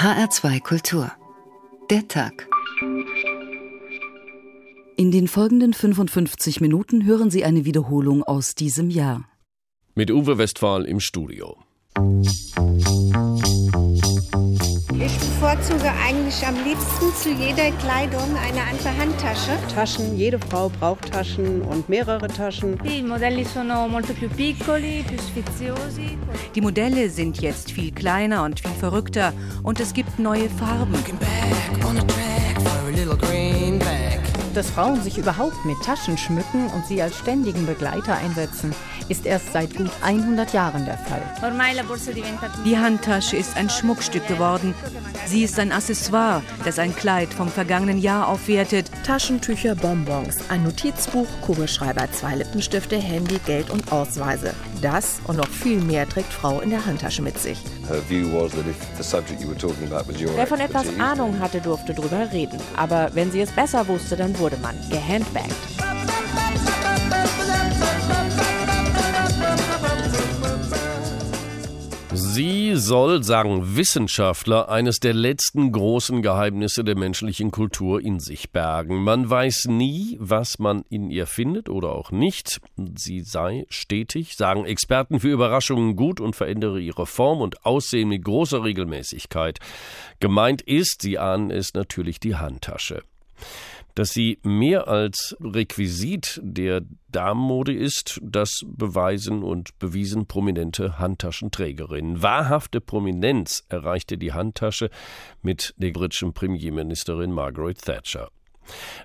HR2 Kultur. Der Tag. In den folgenden 55 Minuten hören Sie eine Wiederholung aus diesem Jahr. Mit Uwe Westphal im Studio. Ich bevorzuge eigentlich am liebsten zu jeder Kleidung eine andere Handtasche. Taschen, jede Frau braucht Taschen und mehrere Taschen. I modelli sono molto più piccoli, più sfiziosi. Die Modelle sind jetzt viel kleiner und viel verrückter und es gibt neue Farben. Dass Frauen sich überhaupt mit Taschen schmücken und sie als ständigen Begleiter einsetzen, ist erst seit gut 100 Jahren der Fall. Die Handtasche ist ein Schmuckstück geworden. Sie ist ein Accessoire, das ein Kleid vom vergangenen Jahr aufwertet. Taschentücher, Bonbons, ein Notizbuch, Kugelschreiber, zwei Lippenstifte, Handy, Geld und Ausweise. Das und noch viel mehr trägt Frau in der Handtasche mit sich. Wer von etwas Ahnung hatte, durfte drüber reden. Aber wenn sie es besser wusste, dann wurde man gehandbagged. Sie soll, sagen Wissenschaftler, eines der letzten großen Geheimnisse der menschlichen Kultur in sich bergen. Man weiß nie, was man in ihr findet oder auch nicht. Sie sei stetig, sagen Experten für Überraschungen gut und verändere ihre Form und Aussehen mit großer Regelmäßigkeit. Gemeint ist, Sie ahnen es, natürlich die Handtasche. Dass sie mehr als Requisit der Damenmode ist, das beweisen und bewiesen prominente Handtaschenträgerinnen. Wahrhafte Prominenz erreichte die Handtasche mit der britischen Premierministerin Margaret Thatcher.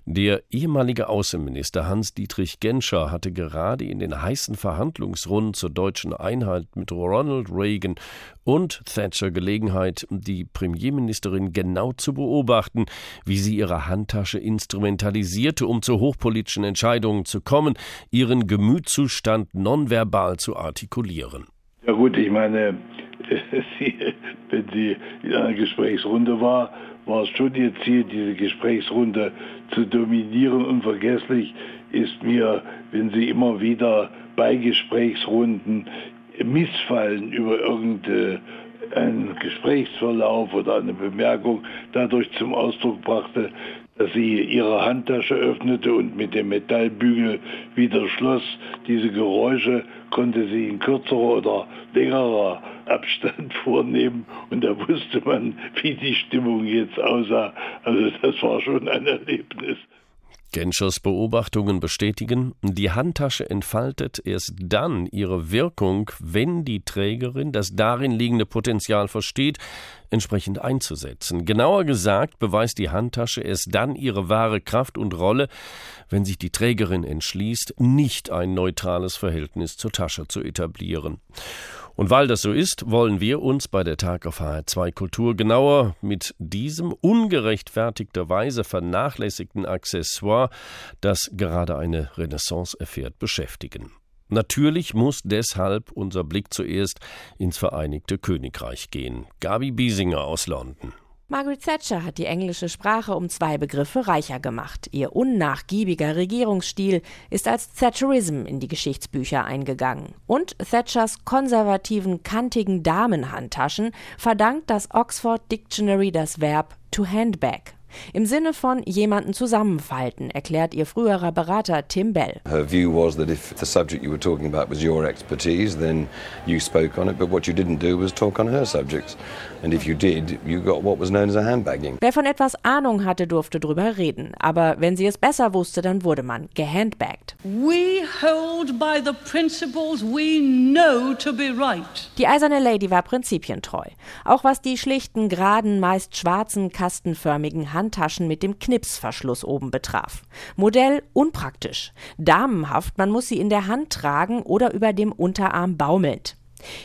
Der ehemalige Außenminister Hans-Dietrich Genscher hatte gerade in den heißen Verhandlungsrunden zur deutschen Einheit mit Ronald Reagan und Thatcher Gelegenheit, die Premierministerin genau zu beobachten, wie sie ihre Handtasche instrumentalisierte, um zu hochpolitischen Entscheidungen zu kommen, ihren Gemütszustand nonverbal zu artikulieren. Ja gut, ich meine, wenn sie in einer Gesprächsrunde war, war es schon ihr Ziel, diese Gesprächsrunde zu dominieren. Unvergesslich ist mir, wenn sie immer wieder bei Gesprächsrunden missfallen über irgendeinen Gesprächsverlauf oder eine Bemerkung dadurch zum Ausdruck brachte, dass sie ihre Handtasche öffnete und mit dem Metallbügel wieder schloss. Diese Geräusche konnte sie in kürzerer oder längerer Abstand vornehmen und da wusste man, wie die Stimmung jetzt aussah. Also das war schon ein Erlebnis. Genschers Beobachtungen bestätigen, die Handtasche entfaltet erst dann ihre Wirkung, wenn die Trägerin das darin liegende Potenzial versteht, entsprechend einzusetzen. Genauer gesagt beweist die Handtasche erst dann ihre wahre Kraft und Rolle, wenn sich die Trägerin entschließt, nicht ein neutrales Verhältnis zur Tasche zu etablieren. Und weil das so ist, wollen wir uns bei der Tag auf HR2 Kultur genauer mit diesem ungerechtfertigterweise vernachlässigten Accessoire, das gerade eine Renaissance erfährt, beschäftigen. Natürlich muss deshalb unser Blick zuerst ins Vereinigte Königreich gehen. Gabi Biesinger aus London. Margaret Thatcher hat die englische Sprache um zwei Begriffe reicher gemacht. Ihr unnachgiebiger Regierungsstil ist als Thatcherism in die Geschichtsbücher eingegangen. Und Thatchers konservativen, kantigen Damenhandtaschen verdankt das Oxford Dictionary das Verb to handbag. Im Sinne von jemanden zusammenfalten, erklärt ihr früherer Berater Tim Bell. Her view was that if the subject you were talking about was your expertise, then you spoke on it, but what you didn't do was talk on her subjects. And if you did, you got what was known as a handbagging. Wer von etwas Ahnung hatte, durfte drüber reden. Aber wenn sie es besser wusste, dann wurde man gehandbagged. We hold by the principles we know to be right. Die eiserne Lady war prinzipientreu. Auch was die schlichten, geraden, meist schwarzen, kastenförmigen Handtaschen mit dem Knipsverschluss oben betraf. Modell unpraktisch. Damenhaft, man muss sie in der Hand tragen oder über dem Unterarm baumelnd.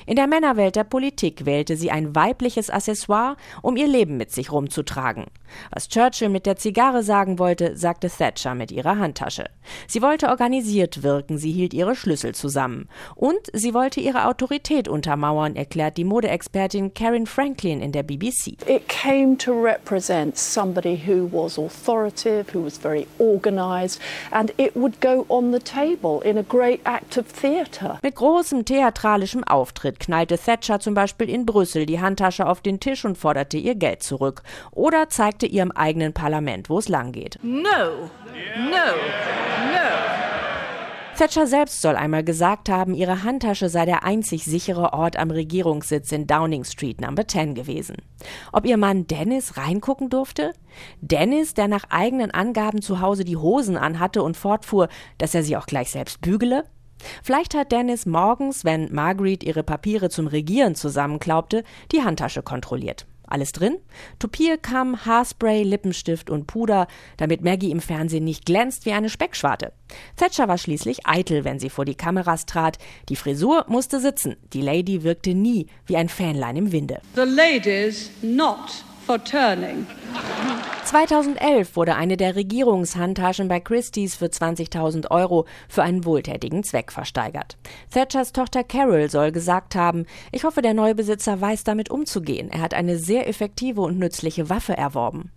In der Männerwelt der Politik wählte sie ein weibliches Accessoire, um ihr Leben mit sich rumzutragen. Was Churchill mit der Zigarre sagen wollte, sagte Thatcher mit ihrer Handtasche. Sie wollte organisiert wirken, sie hielt ihre Schlüssel zusammen. Und sie wollte ihre Autorität untermauern, erklärt die Modeexpertin Karen Franklin in der BBC. It came to represent somebody who was authoritative, who was very organized, and it would go on the table in a great act of theatre. Mit großem theatralischem Aufwand Auftritt knallte Thatcher zum Beispiel in Brüssel die Handtasche auf den Tisch und forderte ihr Geld zurück. Oder zeigte ihrem eigenen Parlament, wo es langgeht. No, no, no. Thatcher selbst soll einmal gesagt haben, ihre Handtasche sei der einzig sichere Ort am Regierungssitz in Downing Street Number 10 gewesen. Ob ihr Mann Dennis reingucken durfte? Dennis, der nach eigenen Angaben zu Hause die Hosen anhatte und fortfuhr, dass er sie auch gleich selbst bügele? Vielleicht hat Dennis morgens, wenn Margaret ihre Papiere zum Regieren zusammenklaubte, die Handtasche kontrolliert. Alles drin? Topierkamm, Haarspray, Lippenstift und Puder, damit Maggie im Fernsehen nicht glänzt wie eine Speckschwarte. Thatcher war schließlich eitel, wenn sie vor die Kameras trat. Die Frisur musste sitzen. Die Lady wirkte nie wie ein Fähnlein im Winde. The ladies not for turning. 2011 wurde eine der Regierungshandtaschen bei Christie's für 20.000 Euro für einen wohltätigen Zweck versteigert. Thatchers Tochter Carol soll gesagt haben, ich hoffe, der neue Besitzer weiß damit umzugehen. Er hat eine sehr effektive und nützliche Waffe erworben.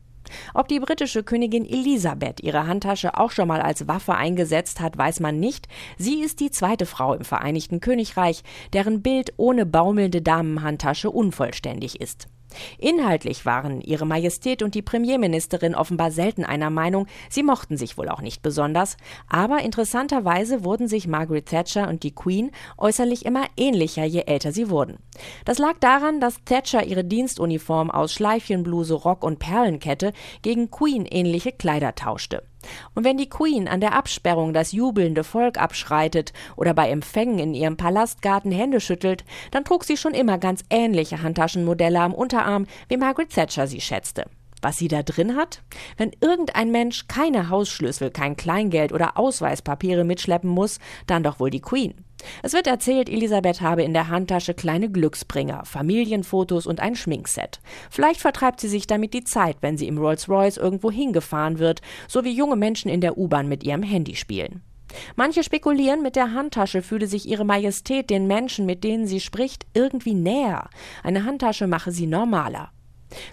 Ob die britische Königin Elisabeth ihre Handtasche auch schon mal als Waffe eingesetzt hat, weiß man nicht. Sie ist die zweite Frau im Vereinigten Königreich, deren Bild ohne baumelnde Damenhandtasche unvollständig ist. Inhaltlich waren Ihre Majestät und die Premierministerin offenbar selten einer Meinung, sie mochten sich wohl auch nicht besonders, aber interessanterweise wurden sich Margaret Thatcher und die Queen äußerlich immer ähnlicher, je älter sie wurden. Das lag daran, dass Thatcher ihre Dienstuniform aus Schleifchenbluse, Rock und Perlenkette gegen Queen ähnliche Kleider tauschte. Und wenn die Queen an der Absperrung das jubelnde Volk abschreitet oder bei Empfängen in ihrem Palastgarten Hände schüttelt, dann trug sie schon immer ganz ähnliche Handtaschenmodelle am Unterarm, wie Margaret Thatcher sie schätzte. Was sie da drin hat? Wenn irgendein Mensch keine Hausschlüssel, kein Kleingeld oder Ausweispapiere mitschleppen muss, dann doch wohl die Queen. Es wird erzählt, Elisabeth habe in der Handtasche kleine Glücksbringer, Familienfotos und ein Schminkset. Vielleicht vertreibt sie sich damit die Zeit, wenn sie im Rolls-Royce irgendwo hingefahren wird, so wie junge Menschen in der U-Bahn mit ihrem Handy spielen. Manche spekulieren, mit der Handtasche fühle sich ihre Majestät den Menschen, mit denen sie spricht, irgendwie näher. Eine Handtasche mache sie normaler.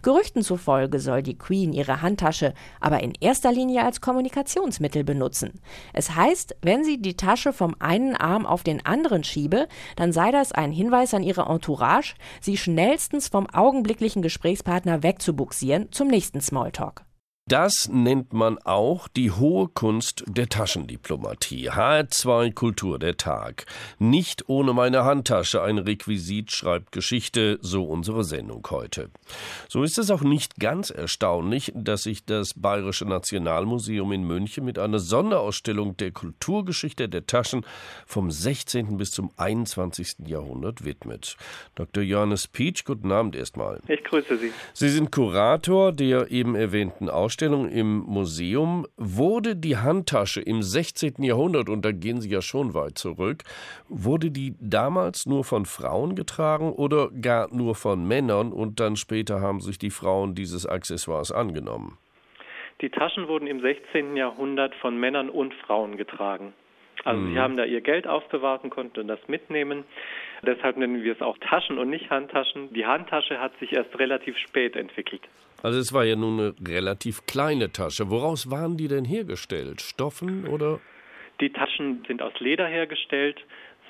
Gerüchten zufolge soll die Queen ihre Handtasche aber in erster Linie als Kommunikationsmittel benutzen. Es heißt, wenn sie die Tasche vom einen Arm auf den anderen schiebe, dann sei das ein Hinweis an ihre Entourage, sie schnellstens vom augenblicklichen Gesprächspartner wegzubuxieren zum nächsten Smalltalk. Das nennt man auch die hohe Kunst der Taschendiplomatie. H2 Kultur der Tag. Nicht ohne meine Handtasche ein Requisit schreibt Geschichte, so unsere Sendung heute. So ist es auch nicht ganz erstaunlich, dass sich das Bayerische Nationalmuseum in München mit einer Sonderausstellung der Kulturgeschichte der Taschen vom 16. bis zum 21. Jahrhundert widmet. Dr. Johannes Pietsch, guten Abend erstmal. Ich grüße Sie. Sie sind Kurator der eben erwähnten Ausstellung Ausstellung im Museum wurde die Handtasche im 16. Jahrhundert, und da gehen Sie ja schon weit zurück, wurde die damals nur von Frauen getragen oder gar nur von Männern und dann später haben sich die Frauen dieses Accessoires angenommen? Die Taschen wurden im 16. Jahrhundert von Männern und Frauen getragen. Also mhm. sie haben da ihr Geld aufbewahrt und konnten das mitnehmen. Deshalb nennen wir es auch Taschen und nicht Handtaschen. Die Handtasche hat sich erst relativ spät entwickelt. Also es war ja nun eine relativ kleine Tasche. Woraus waren die denn hergestellt? Stoffen oder? Die Taschen sind aus Leder hergestellt,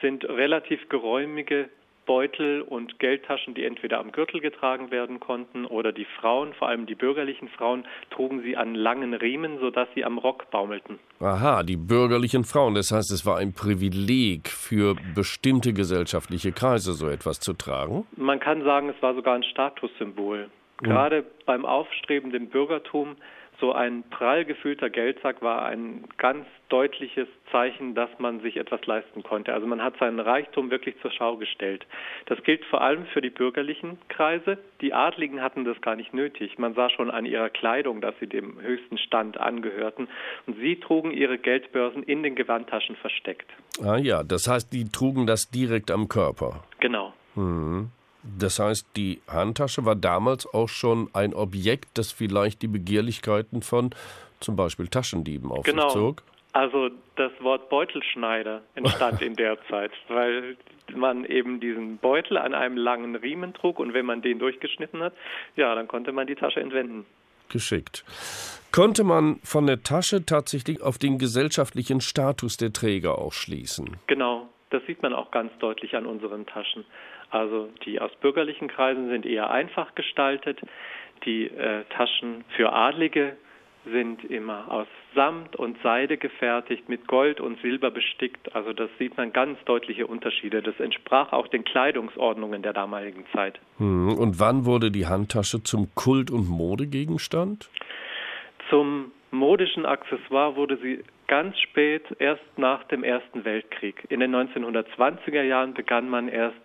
sind relativ geräumige Beutel und Geldtaschen, die entweder am Gürtel getragen werden konnten oder die Frauen, vor allem die bürgerlichen Frauen, trugen sie an langen Riemen, sodass sie am Rock baumelten. Aha, die bürgerlichen Frauen. Das heißt, es war ein Privileg für bestimmte gesellschaftliche Kreise, so etwas zu tragen? Man kann sagen, es war sogar ein Statussymbol. Gerade beim aufstrebenden Bürgertum so ein prall gefüllter Geldsack war ein ganz deutliches Zeichen, dass man sich etwas leisten konnte. Also man hat seinen Reichtum wirklich zur Schau gestellt. Das gilt vor allem für die bürgerlichen Kreise. Die Adligen hatten das gar nicht nötig. Man sah schon an ihrer Kleidung, dass sie dem höchsten Stand angehörten. Und sie trugen ihre Geldbörsen in den Gewandtaschen versteckt. Ah ja, das heißt, die trugen das direkt am Körper. Genau. Mhm. Das heißt, die Handtasche war damals auch schon ein Objekt, das vielleicht die Begehrlichkeiten von zum Beispiel Taschendieben auf genau. sich zog? Also das Wort Beutelschneider entstand in der Zeit, weil man eben diesen Beutel an einem langen Riemen trug und wenn man den durchgeschnitten hat, ja, dann konnte man die Tasche entwenden. Geschickt. Konnte man von der Tasche tatsächlich auf den gesellschaftlichen Status der Träger auch schließen? Genau. Das sieht man auch ganz deutlich an unseren Taschen. Also die aus bürgerlichen Kreisen sind eher einfach gestaltet. Die äh, Taschen für Adlige sind immer aus Samt und Seide gefertigt, mit Gold und Silber bestickt. Also das sieht man ganz deutliche Unterschiede. Das entsprach auch den Kleidungsordnungen der damaligen Zeit. Hm, und wann wurde die Handtasche zum Kult- und Modegegenstand? Zum modischen Accessoire wurde sie ganz spät, erst nach dem Ersten Weltkrieg. In den 1920er Jahren begann man erst,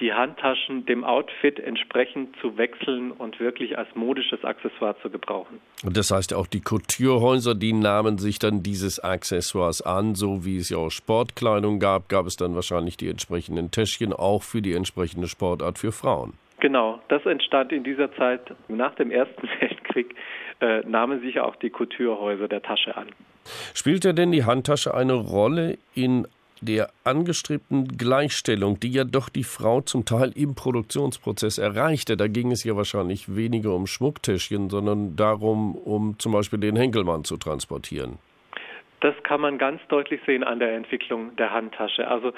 die Handtaschen dem Outfit entsprechend zu wechseln und wirklich als modisches Accessoire zu gebrauchen. Und das heißt auch die Couturehäuser, die nahmen sich dann dieses Accessoires an, so wie es ja auch Sportkleidung gab, gab es dann wahrscheinlich die entsprechenden Täschchen auch für die entsprechende Sportart für Frauen. Genau, das entstand in dieser Zeit nach dem Ersten Weltkrieg, äh, nahmen sich auch die Couturehäuser der Tasche an. Spielte denn die Handtasche eine Rolle in der angestrebten Gleichstellung, die ja doch die Frau zum Teil im Produktionsprozess erreichte? Da ging es ja wahrscheinlich weniger um Schmucktäschchen, sondern darum, um zum Beispiel den Henkelmann zu transportieren. Das kann man ganz deutlich sehen an der Entwicklung der Handtasche. Also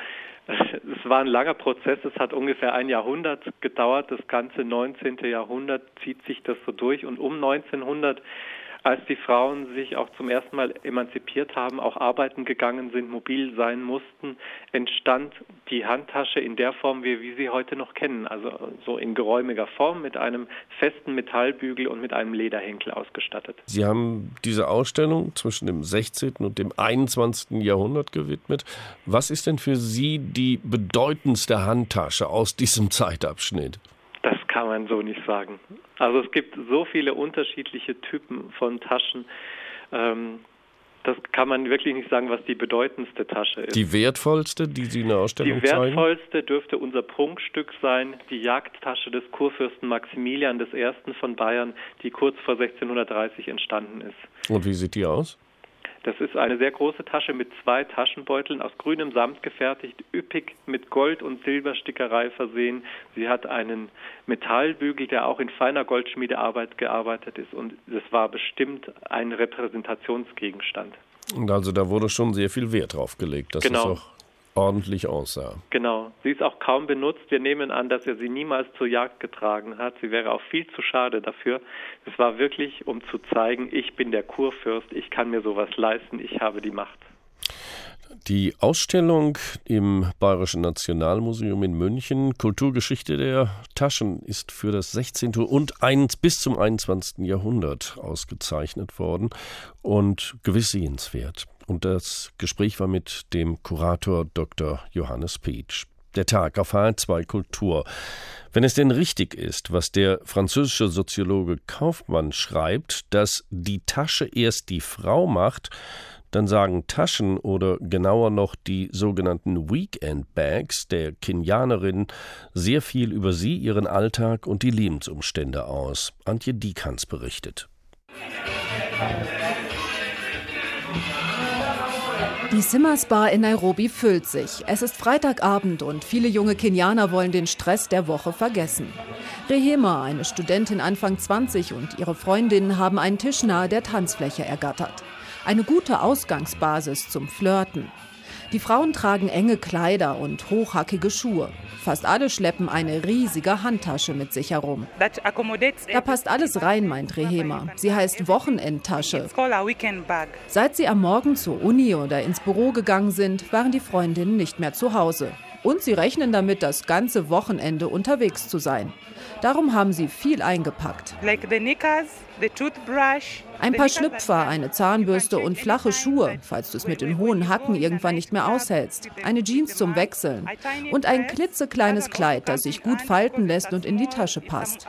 es war ein langer Prozess, es hat ungefähr ein Jahrhundert gedauert, das ganze 19. Jahrhundert zieht sich das so durch und um 1900 als die Frauen sich auch zum ersten Mal emanzipiert haben, auch arbeiten gegangen sind, mobil sein mussten, entstand die Handtasche in der Form, wie wir sie heute noch kennen. Also so in geräumiger Form mit einem festen Metallbügel und mit einem Lederhenkel ausgestattet. Sie haben diese Ausstellung zwischen dem 16. und dem 21. Jahrhundert gewidmet. Was ist denn für Sie die bedeutendste Handtasche aus diesem Zeitabschnitt? Kann man so nicht sagen. Also es gibt so viele unterschiedliche Typen von Taschen. Ähm, das kann man wirklich nicht sagen, was die bedeutendste Tasche ist. Die wertvollste, die Sie in der Ausstellung Die wertvollste zeigen? dürfte unser Prunkstück sein, die Jagdtasche des Kurfürsten Maximilian I. von Bayern, die kurz vor 1630 entstanden ist. Und wie sieht die aus? Das ist eine sehr große Tasche mit zwei Taschenbeuteln aus grünem Samt gefertigt, üppig mit Gold- und Silberstickerei versehen. Sie hat einen Metallbügel, der auch in feiner Goldschmiedearbeit gearbeitet ist und es war bestimmt ein Repräsentationsgegenstand. Und also da wurde schon sehr viel Wert drauf gelegt, dass genau. es auch ordentlich aussah. Genau. Sie ist auch kaum benutzt. Wir nehmen an, dass er sie niemals zur Jagd getragen hat. Sie wäre auch viel zu schade dafür. Es war wirklich, um zu zeigen, ich bin der Kurfürst, ich kann mir sowas leisten, ich habe die Macht. Die Ausstellung im Bayerischen Nationalmuseum in München, Kulturgeschichte der Taschen, ist für das 16. und 1 bis zum 21. Jahrhundert ausgezeichnet worden und gewiss sehenswert. Und das Gespräch war mit dem Kurator Dr. Johannes Peach. Der Tag auf H2 Kultur. Wenn es denn richtig ist, was der französische Soziologe Kaufmann schreibt, dass die Tasche erst die Frau macht, dann sagen Taschen oder genauer noch die sogenannten Weekend Bags der Kenianerin sehr viel über sie, ihren Alltag und die Lebensumstände aus. Antje Diekans berichtet. Die Simmers Bar in Nairobi füllt sich. Es ist Freitagabend und viele junge Kenianer wollen den Stress der Woche vergessen. Rehema, eine Studentin Anfang 20 und ihre Freundinnen haben einen Tisch nahe der Tanzfläche ergattert. Eine gute Ausgangsbasis zum Flirten. Die Frauen tragen enge Kleider und hochhackige Schuhe. Fast alle schleppen eine riesige Handtasche mit sich herum. Da passt alles rein, meint Rehema. Sie heißt Wochenendtasche. Seit sie am Morgen zur Uni oder ins Büro gegangen sind, waren die Freundinnen nicht mehr zu Hause. Und sie rechnen damit, das ganze Wochenende unterwegs zu sein. Darum haben sie viel eingepackt. Ein paar Schlüpfer, eine Zahnbürste und flache Schuhe, falls du es mit den hohen Hacken irgendwann nicht mehr aushältst. Eine Jeans zum Wechseln. Und ein klitzekleines Kleid, das sich gut falten lässt und in die Tasche passt.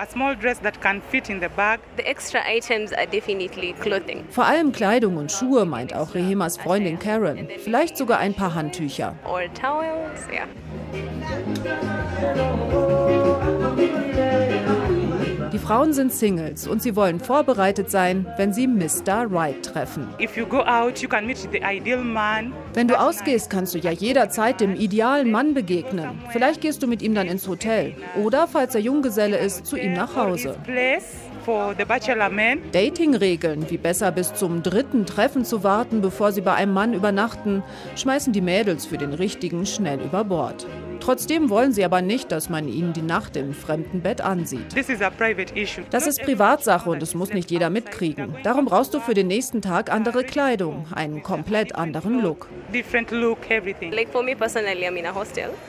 Vor allem Kleidung und Schuhe, meint auch Rehemas Freundin Karen. Vielleicht sogar ein paar Handtücher. Frauen sind Singles und sie wollen vorbereitet sein, wenn sie Mr. Right treffen. Wenn du ausgehst, kannst du ja jederzeit dem idealen Mann begegnen. Vielleicht gehst du mit ihm dann ins Hotel oder, falls er Junggeselle ist, zu ihm nach Hause. Dating-Regeln, wie besser bis zum dritten Treffen zu warten, bevor sie bei einem Mann übernachten, schmeißen die Mädels für den richtigen schnell über Bord. Trotzdem wollen sie aber nicht, dass man ihnen die Nacht im fremden Bett ansieht. Das ist Privatsache und es muss nicht jeder mitkriegen. Darum brauchst du für den nächsten Tag andere Kleidung, einen komplett anderen Look.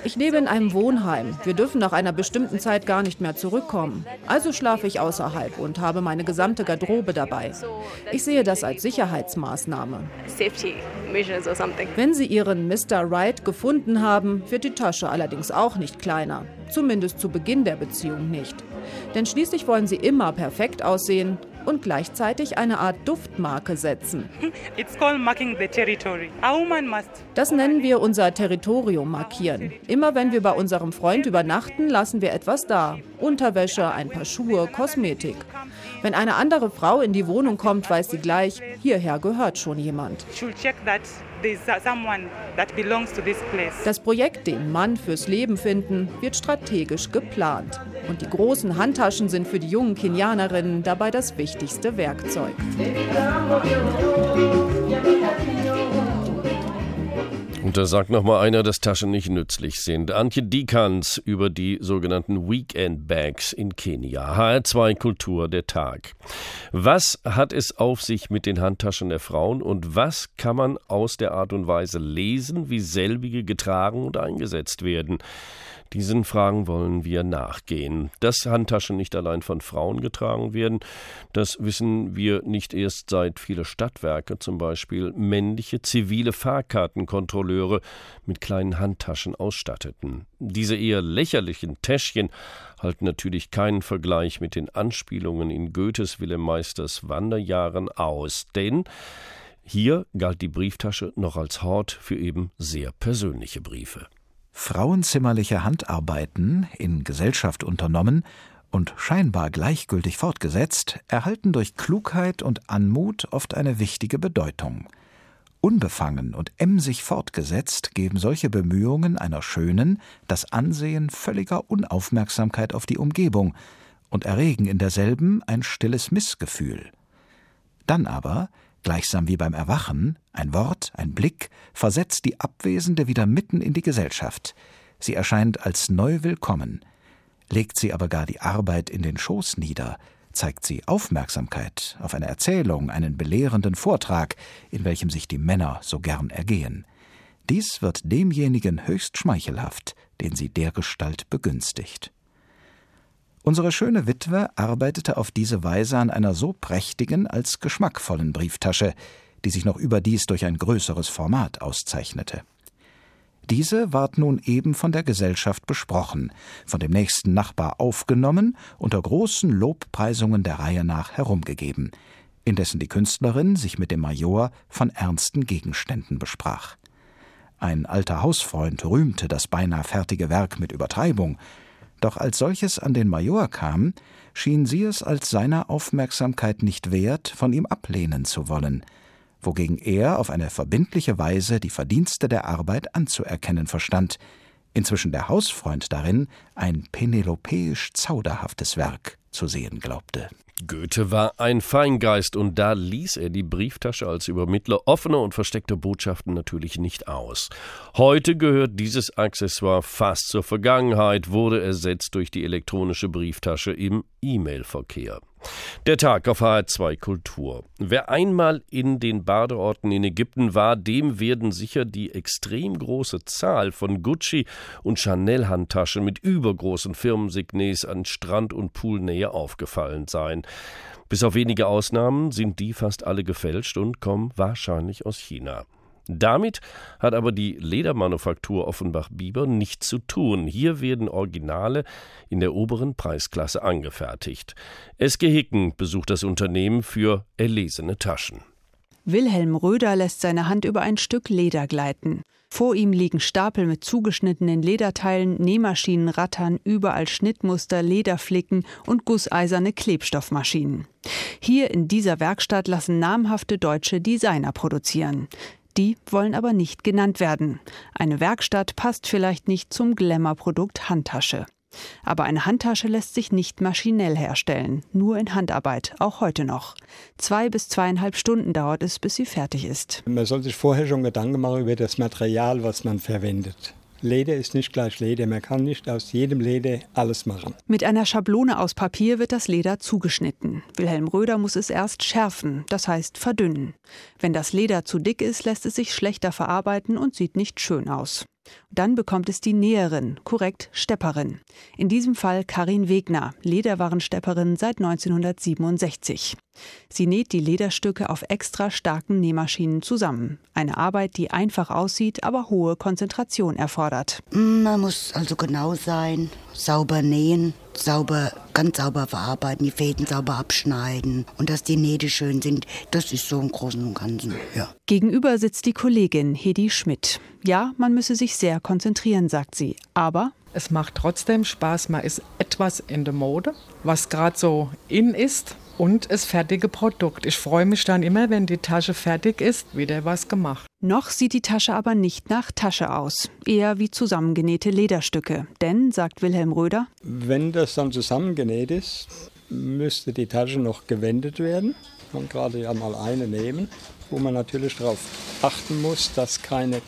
Ich lebe in einem Wohnheim. Wir dürfen nach einer bestimmten Zeit gar nicht mehr zurückkommen. Also schlafe ich außerhalb und habe meine gesamte Garderobe dabei. Ich sehe das als Sicherheitsmaßnahme. Wenn Sie Ihren Mr. Right gefunden haben, wird die Tasche allerdings auch nicht kleiner. Zumindest zu Beginn der Beziehung nicht. Denn schließlich wollen Sie immer perfekt aussehen und gleichzeitig eine Art Duftmarke setzen. Das nennen wir unser Territorium markieren. Immer wenn wir bei unserem Freund übernachten, lassen wir etwas da. Unterwäsche, ein paar Schuhe, Kosmetik. Wenn eine andere Frau in die Wohnung kommt, weiß sie gleich, hierher gehört schon jemand. Das Projekt Den Mann fürs Leben finden wird strategisch geplant. Und die großen Handtaschen sind für die jungen Kenianerinnen dabei das wichtigste Werkzeug. Und da sagt noch mal einer, dass Taschen nicht nützlich sind. Antje Dikans über die sogenannten Weekend Bags in Kenia. HR2 Kultur der Tag. Was hat es auf sich mit den Handtaschen der Frauen und was kann man aus der Art und Weise lesen, wie selbige getragen und eingesetzt werden? Diesen Fragen wollen wir nachgehen. Dass Handtaschen nicht allein von Frauen getragen werden, das wissen wir nicht erst seit viele Stadtwerke zum Beispiel männliche zivile Fahrkartenkontrolleure mit kleinen Handtaschen ausstatteten. Diese eher lächerlichen Täschchen halten natürlich keinen Vergleich mit den Anspielungen in Goethes Willem Meisters Wanderjahren aus, denn hier galt die Brieftasche noch als Hort für eben sehr persönliche Briefe. Frauenzimmerliche Handarbeiten, in Gesellschaft unternommen und scheinbar gleichgültig fortgesetzt, erhalten durch Klugheit und Anmut oft eine wichtige Bedeutung. Unbefangen und emsig fortgesetzt geben solche Bemühungen einer schönen das Ansehen völliger Unaufmerksamkeit auf die Umgebung und erregen in derselben ein stilles Missgefühl. Dann aber Gleichsam wie beim Erwachen, ein Wort, ein Blick versetzt die Abwesende wieder mitten in die Gesellschaft. Sie erscheint als neu willkommen. Legt sie aber gar die Arbeit in den Schoß nieder, zeigt sie Aufmerksamkeit auf eine Erzählung, einen belehrenden Vortrag, in welchem sich die Männer so gern ergehen. Dies wird demjenigen höchst schmeichelhaft, den sie dergestalt begünstigt. Unsere schöne Witwe arbeitete auf diese Weise an einer so prächtigen als geschmackvollen Brieftasche, die sich noch überdies durch ein größeres Format auszeichnete. Diese ward nun eben von der Gesellschaft besprochen, von dem nächsten Nachbar aufgenommen, unter großen Lobpreisungen der Reihe nach herumgegeben, indessen die Künstlerin sich mit dem Major von ernsten Gegenständen besprach. Ein alter Hausfreund rühmte das beinahe fertige Werk mit Übertreibung, doch als solches an den Major kam, schien sie es als seiner Aufmerksamkeit nicht wert, von ihm ablehnen zu wollen, wogegen er auf eine verbindliche Weise die Verdienste der Arbeit anzuerkennen verstand, inzwischen der Hausfreund darin ein penelopeisch zauderhaftes Werk zu sehen glaubte. Goethe war ein Feingeist und da ließ er die Brieftasche als Übermittler offener und versteckter Botschaften natürlich nicht aus. Heute gehört dieses Accessoire fast zur Vergangenheit, wurde ersetzt durch die elektronische Brieftasche im E-Mail-Verkehr. Der Tag auf HR2 Kultur. Wer einmal in den Badeorten in Ägypten war, dem werden sicher die extrem große Zahl von Gucci und Chanel Handtaschen mit übergroßen Firmensignes an Strand und Poolnähe aufgefallen sein. Bis auf wenige Ausnahmen sind die fast alle gefälscht und kommen wahrscheinlich aus China. Damit hat aber die Ledermanufaktur Offenbach-Bieber nichts zu tun. Hier werden Originale in der oberen Preisklasse angefertigt. Eske Hicken besucht das Unternehmen für erlesene Taschen. Wilhelm Röder lässt seine Hand über ein Stück Leder gleiten. Vor ihm liegen Stapel mit zugeschnittenen Lederteilen, Nähmaschinen rattern, überall Schnittmuster, Lederflicken und gusseiserne Klebstoffmaschinen. Hier in dieser Werkstatt lassen namhafte deutsche Designer produzieren. Die wollen aber nicht genannt werden. Eine Werkstatt passt vielleicht nicht zum Glamour-Produkt Handtasche. Aber eine Handtasche lässt sich nicht maschinell herstellen, nur in Handarbeit, auch heute noch. Zwei bis zweieinhalb Stunden dauert es, bis sie fertig ist. Man soll sich vorher schon Gedanken machen über das Material, was man verwendet. Leder ist nicht gleich Leder. Man kann nicht aus jedem Leder alles machen. Mit einer Schablone aus Papier wird das Leder zugeschnitten. Wilhelm Röder muss es erst schärfen, das heißt verdünnen. Wenn das Leder zu dick ist, lässt es sich schlechter verarbeiten und sieht nicht schön aus. Dann bekommt es die Näherin, korrekt Stepperin. In diesem Fall Karin Wegner, Lederwarenstepperin seit 1967. Sie näht die Lederstücke auf extra starken Nähmaschinen zusammen. Eine Arbeit, die einfach aussieht, aber hohe Konzentration erfordert. Man muss also genau sein, sauber nähen, sauber, ganz sauber verarbeiten, die Fäden sauber abschneiden und dass die Nähte schön sind, das ist so im Großen und Ganzen, ja. Gegenüber sitzt die Kollegin Hedi Schmidt. Ja, man müsse sich sehr konzentrieren, sagt sie, aber es macht trotzdem Spaß, man ist etwas in der Mode, was gerade so in ist und das fertige Produkt. Ich freue mich dann immer, wenn die Tasche fertig ist, wieder was gemacht. Noch sieht die Tasche aber nicht nach Tasche aus, eher wie zusammengenähte Lederstücke. Denn, sagt Wilhelm Röder, wenn das dann zusammengenäht ist, müsste die Tasche noch gewendet werden. Man gerade ja mal eine nehmen, wo man natürlich darauf achten muss, dass keine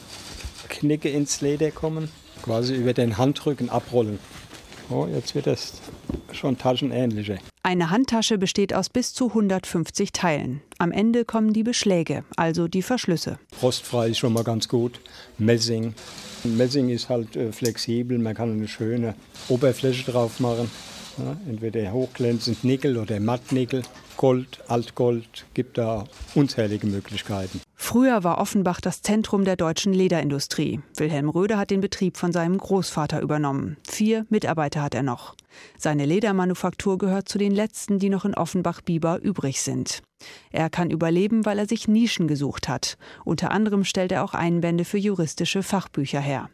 Knicke ins Leder kommen, quasi über den Handrücken abrollen. Oh, jetzt wird es schon taschenähnlicher. Eine Handtasche besteht aus bis zu 150 Teilen. Am Ende kommen die Beschläge, also die Verschlüsse. Rostfrei ist schon mal ganz gut. Messing. Messing ist halt äh, flexibel, man kann eine schöne Oberfläche drauf machen. Ja, entweder hochglänzend Nickel oder Mattnickel. Gold, Altgold, gibt da unzählige Möglichkeiten. Früher war Offenbach das Zentrum der deutschen Lederindustrie. Wilhelm Röder hat den Betrieb von seinem Großvater übernommen. Vier Mitarbeiter hat er noch. Seine Ledermanufaktur gehört zu den letzten, die noch in Offenbach-Bieber übrig sind. Er kann überleben, weil er sich Nischen gesucht hat. Unter anderem stellt er auch Einbände für juristische Fachbücher her.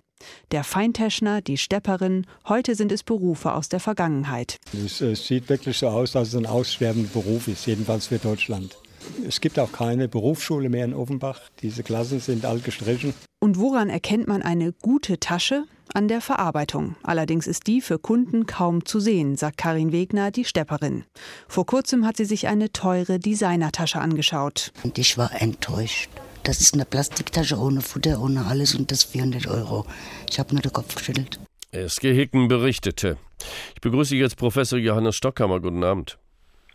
Der Feinteschner, die Stepperin, heute sind es Berufe aus der Vergangenheit. Es, es sieht wirklich so aus, dass es ein aussterbender Beruf ist, jedenfalls für Deutschland. Es gibt auch keine Berufsschule mehr in Offenbach. Diese Klassen sind alt gestrichen. Und woran erkennt man eine gute Tasche? An der Verarbeitung. Allerdings ist die für Kunden kaum zu sehen, sagt Karin Wegner, die Stepperin. Vor kurzem hat sie sich eine teure Designertasche angeschaut. Und ich war enttäuscht. Das ist eine Plastiktasche ohne Futter, ohne alles und das 400 Euro. Ich habe nur den Kopf geschüttelt. Eske Hicken berichtete. Ich begrüße jetzt Professor Johannes Stockhammer. Guten Abend.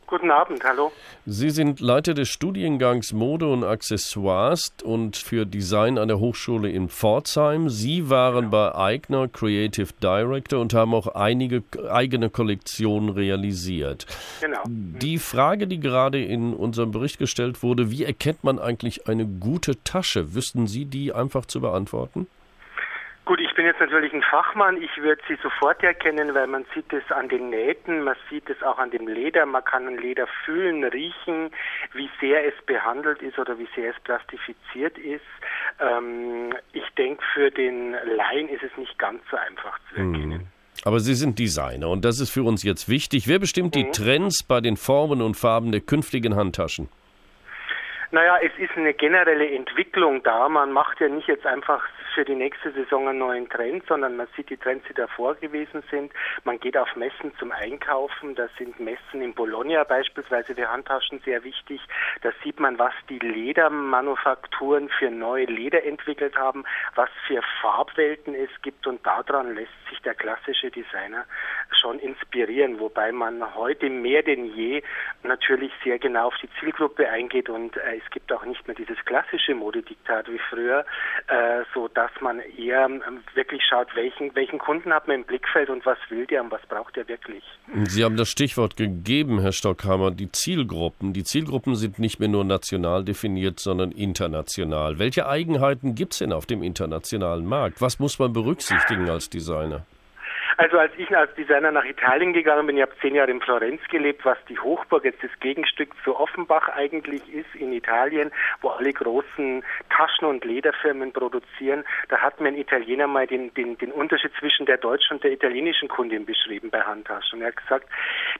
Guten Abend, hallo. Sie sind Leiter des Studiengangs Mode und Accessoires und für Design an der Hochschule in Pforzheim. Sie waren bei Eigner Creative Director und haben auch einige eigene Kollektionen realisiert. Genau. Die Frage, die gerade in unserem Bericht gestellt wurde, wie erkennt man eigentlich eine gute Tasche? Wüssten Sie die einfach zu beantworten? Gut, ich bin jetzt natürlich ein Fachmann. Ich würde sie sofort erkennen, weil man sieht es an den Nähten, man sieht es auch an dem Leder. Man kann ein Leder fühlen, riechen, wie sehr es behandelt ist oder wie sehr es plastifiziert ist. Ähm, ich denke, für den Laien ist es nicht ganz so einfach zu erkennen. Mhm. Aber Sie sind Designer und das ist für uns jetzt wichtig. Wer bestimmt mhm. die Trends bei den Formen und Farben der künftigen Handtaschen? Naja, es ist eine generelle Entwicklung da. Man macht ja nicht jetzt einfach für die nächste Saison einen neuen Trend, sondern man sieht die Trends, die davor gewesen sind. Man geht auf Messen zum Einkaufen. Da sind Messen in Bologna beispielsweise für Handtaschen sehr wichtig. Da sieht man, was die Ledermanufakturen für neue Leder entwickelt haben, was für Farbwelten es gibt und daran lässt sich der klassische Designer schon inspirieren, wobei man heute mehr denn je natürlich sehr genau auf die Zielgruppe eingeht und äh, es gibt auch nicht mehr dieses klassische Modediktat wie früher, äh, so dass man eher ähm, wirklich schaut, welchen, welchen Kunden hat man im Blickfeld und was will der und was braucht er wirklich. Sie haben das Stichwort gegeben, Herr Stockhammer, die Zielgruppen. Die Zielgruppen sind nicht mehr nur national definiert, sondern international. Welche Eigenheiten gibt es denn auf dem internationalen Markt? Was muss man berücksichtigen als Designer? Also als ich als Designer nach Italien gegangen bin, ich habe zehn Jahre in Florenz gelebt, was die Hochburg jetzt das Gegenstück zu Offenbach eigentlich ist in Italien, wo alle großen Taschen- und Lederfirmen produzieren. Da hat mir ein Italiener mal den, den, den Unterschied zwischen der deutschen und der italienischen Kundin beschrieben bei Handtaschen. Er hat gesagt,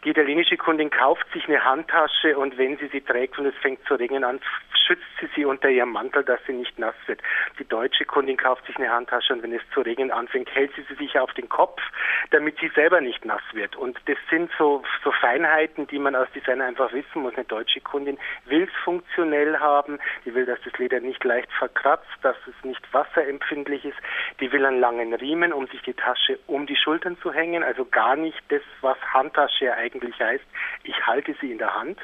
die italienische Kundin kauft sich eine Handtasche und wenn sie sie trägt und es fängt zu regnen an, schützt sie sie unter ihrem Mantel, dass sie nicht nass wird. Die deutsche Kundin kauft sich eine Handtasche und wenn es zu regnen anfängt, hält sie sie sich auf den Kopf, damit sie selber nicht nass wird. Und das sind so, so Feinheiten, die man als Designer einfach wissen muss. Eine deutsche Kundin will es funktionell haben, die will, dass das Leder nicht leicht verkratzt, dass es nicht wasserempfindlich ist, die will einen langen Riemen, um sich die Tasche um die Schultern zu hängen, also gar nicht das, was Handtasche eigentlich heißt. Ich halte sie in der Hand.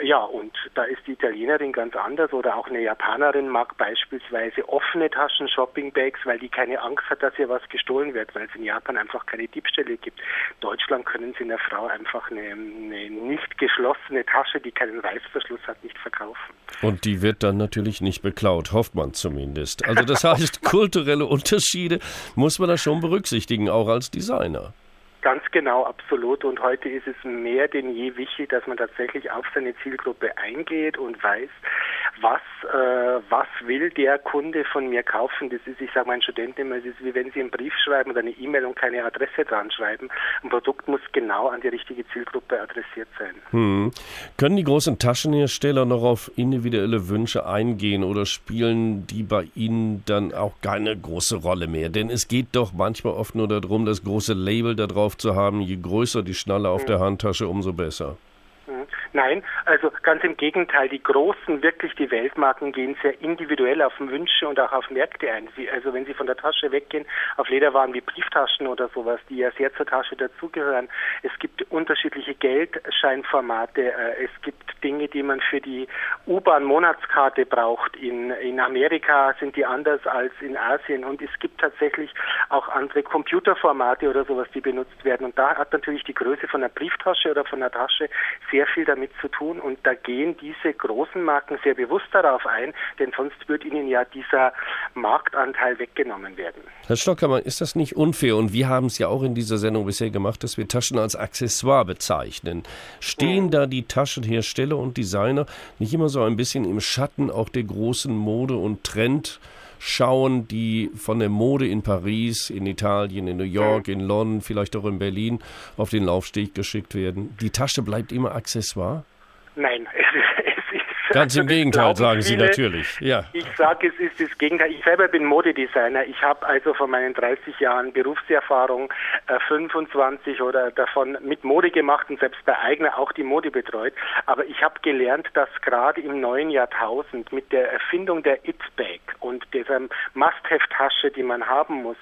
Ja, und da ist die Italienerin ganz anders oder auch eine Japanerin mag beispielsweise offene Taschen, Shoppingbags, weil die keine Angst hat, dass ihr was gestohlen wird, weil es in Japan einfach keine Diebstähle gibt. In Deutschland können sie einer Frau einfach eine, eine nicht geschlossene Tasche, die keinen Reißverschluss hat, nicht verkaufen. Und die wird dann natürlich nicht beklaut, hofft man zumindest. Also das heißt, kulturelle Unterschiede muss man da schon berücksichtigen, auch als Designer. Ganz genau, absolut. Und heute ist es mehr denn je wichtig, dass man tatsächlich auf seine Zielgruppe eingeht und weiß, was, äh, was will der Kunde von mir kaufen. Das ist, ich sage meinen Studenten immer, es ist wie wenn sie einen Brief schreiben oder eine E-Mail und keine Adresse dran schreiben. Ein Produkt muss genau an die richtige Zielgruppe adressiert sein. Hm. Können die großen Taschenhersteller noch auf individuelle Wünsche eingehen oder spielen die bei ihnen dann auch keine große Rolle mehr? Denn es geht doch manchmal oft nur darum, das große Label da zu haben. Je größer die Schnalle auf der Handtasche, umso besser. Nein, also ganz im Gegenteil. Die großen, wirklich die Weltmarken gehen sehr individuell auf Wünsche und auch auf Märkte ein. Sie, also wenn sie von der Tasche weggehen auf Lederwaren wie Brieftaschen oder sowas, die ja sehr zur Tasche dazugehören. Es gibt unterschiedliche Geldscheinformate. Äh, es gibt Dinge, die man für die U-Bahn-Monatskarte braucht. In, in Amerika sind die anders als in Asien und es gibt tatsächlich auch andere Computerformate oder sowas, die benutzt werden. Und da hat natürlich die Größe von einer Brieftasche oder von einer Tasche sehr viel damit damit zu tun und da gehen diese großen Marken sehr bewusst darauf ein, denn sonst wird ihnen ja dieser Marktanteil weggenommen werden. Herr Stockhammer, ist das nicht unfair? Und wir haben es ja auch in dieser Sendung bisher gemacht, dass wir Taschen als Accessoire bezeichnen. Stehen mhm. da die Taschenhersteller und Designer nicht immer so ein bisschen im Schatten auch der großen Mode und Trend? Schauen, die von der Mode in Paris, in Italien, in New York, in London, vielleicht auch in Berlin auf den Laufsteg geschickt werden. Die Tasche bleibt immer Accessoire? Nein, Ganz im Gegenteil, sagen Sie natürlich. Ja. Ich sage, es ist das Gegenteil. Ich selber bin Modedesigner. Ich habe also von meinen 30 Jahren Berufserfahrung äh, 25 oder davon mit Mode gemacht und selbst bei eigener auch die Mode betreut. Aber ich habe gelernt, dass gerade im neuen Jahrtausend mit der Erfindung der It-Bag und dieser Must-Have-Tasche, die man haben muss,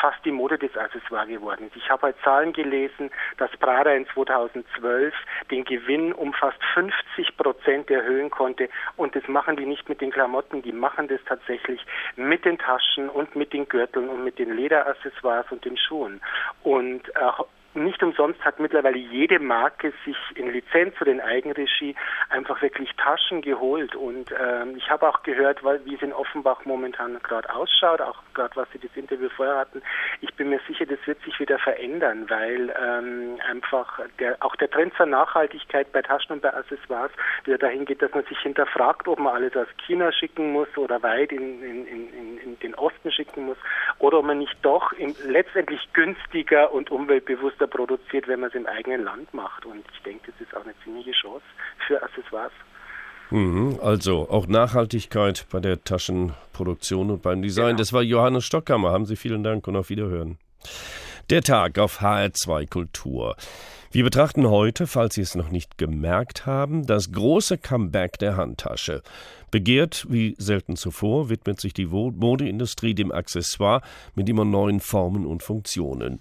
fast die Mode des Accessoire geworden ist. Ich habe halt Zahlen gelesen, dass Prada in 2012 den Gewinn um fast 50 Prozent erhöhen konnte konnte. Und das machen die nicht mit den Klamotten, die machen das tatsächlich mit den Taschen und mit den Gürteln und mit den Lederaccessoires und den Schuhen. Und äh, nicht umsonst hat mittlerweile jede Marke sich in Lizenz oder in Eigenregie einfach wirklich Taschen geholt. Und ähm, ich habe auch gehört, wie es in Offenbach momentan gerade ausschaut, auch gerade was Sie das Interview vorher hatten. Ich bin mir sicher, das wird sich wieder verändern, weil ähm, einfach der, auch der Trend zur Nachhaltigkeit bei Taschen und bei Accessoires wieder dahin geht, dass man sich hinterfragt, ob man alles aus China schicken muss oder weit in, in, in, in den Osten schicken muss oder ob man nicht doch im, letztendlich günstiger und umweltbewusster bewusster produziert, wenn man es im eigenen Land macht. Und ich denke, das ist auch eine ziemliche Chance für Accessoires. Mhm, also auch Nachhaltigkeit bei der Taschenproduktion und beim Design. Genau. Das war Johannes Stockhammer. Haben Sie vielen Dank und auf Wiederhören. Der Tag auf HR2 Kultur. Wir betrachten heute, falls Sie es noch nicht gemerkt haben, das große Comeback der Handtasche. Begehrt wie selten zuvor widmet sich die Modeindustrie dem Accessoire mit immer neuen Formen und Funktionen.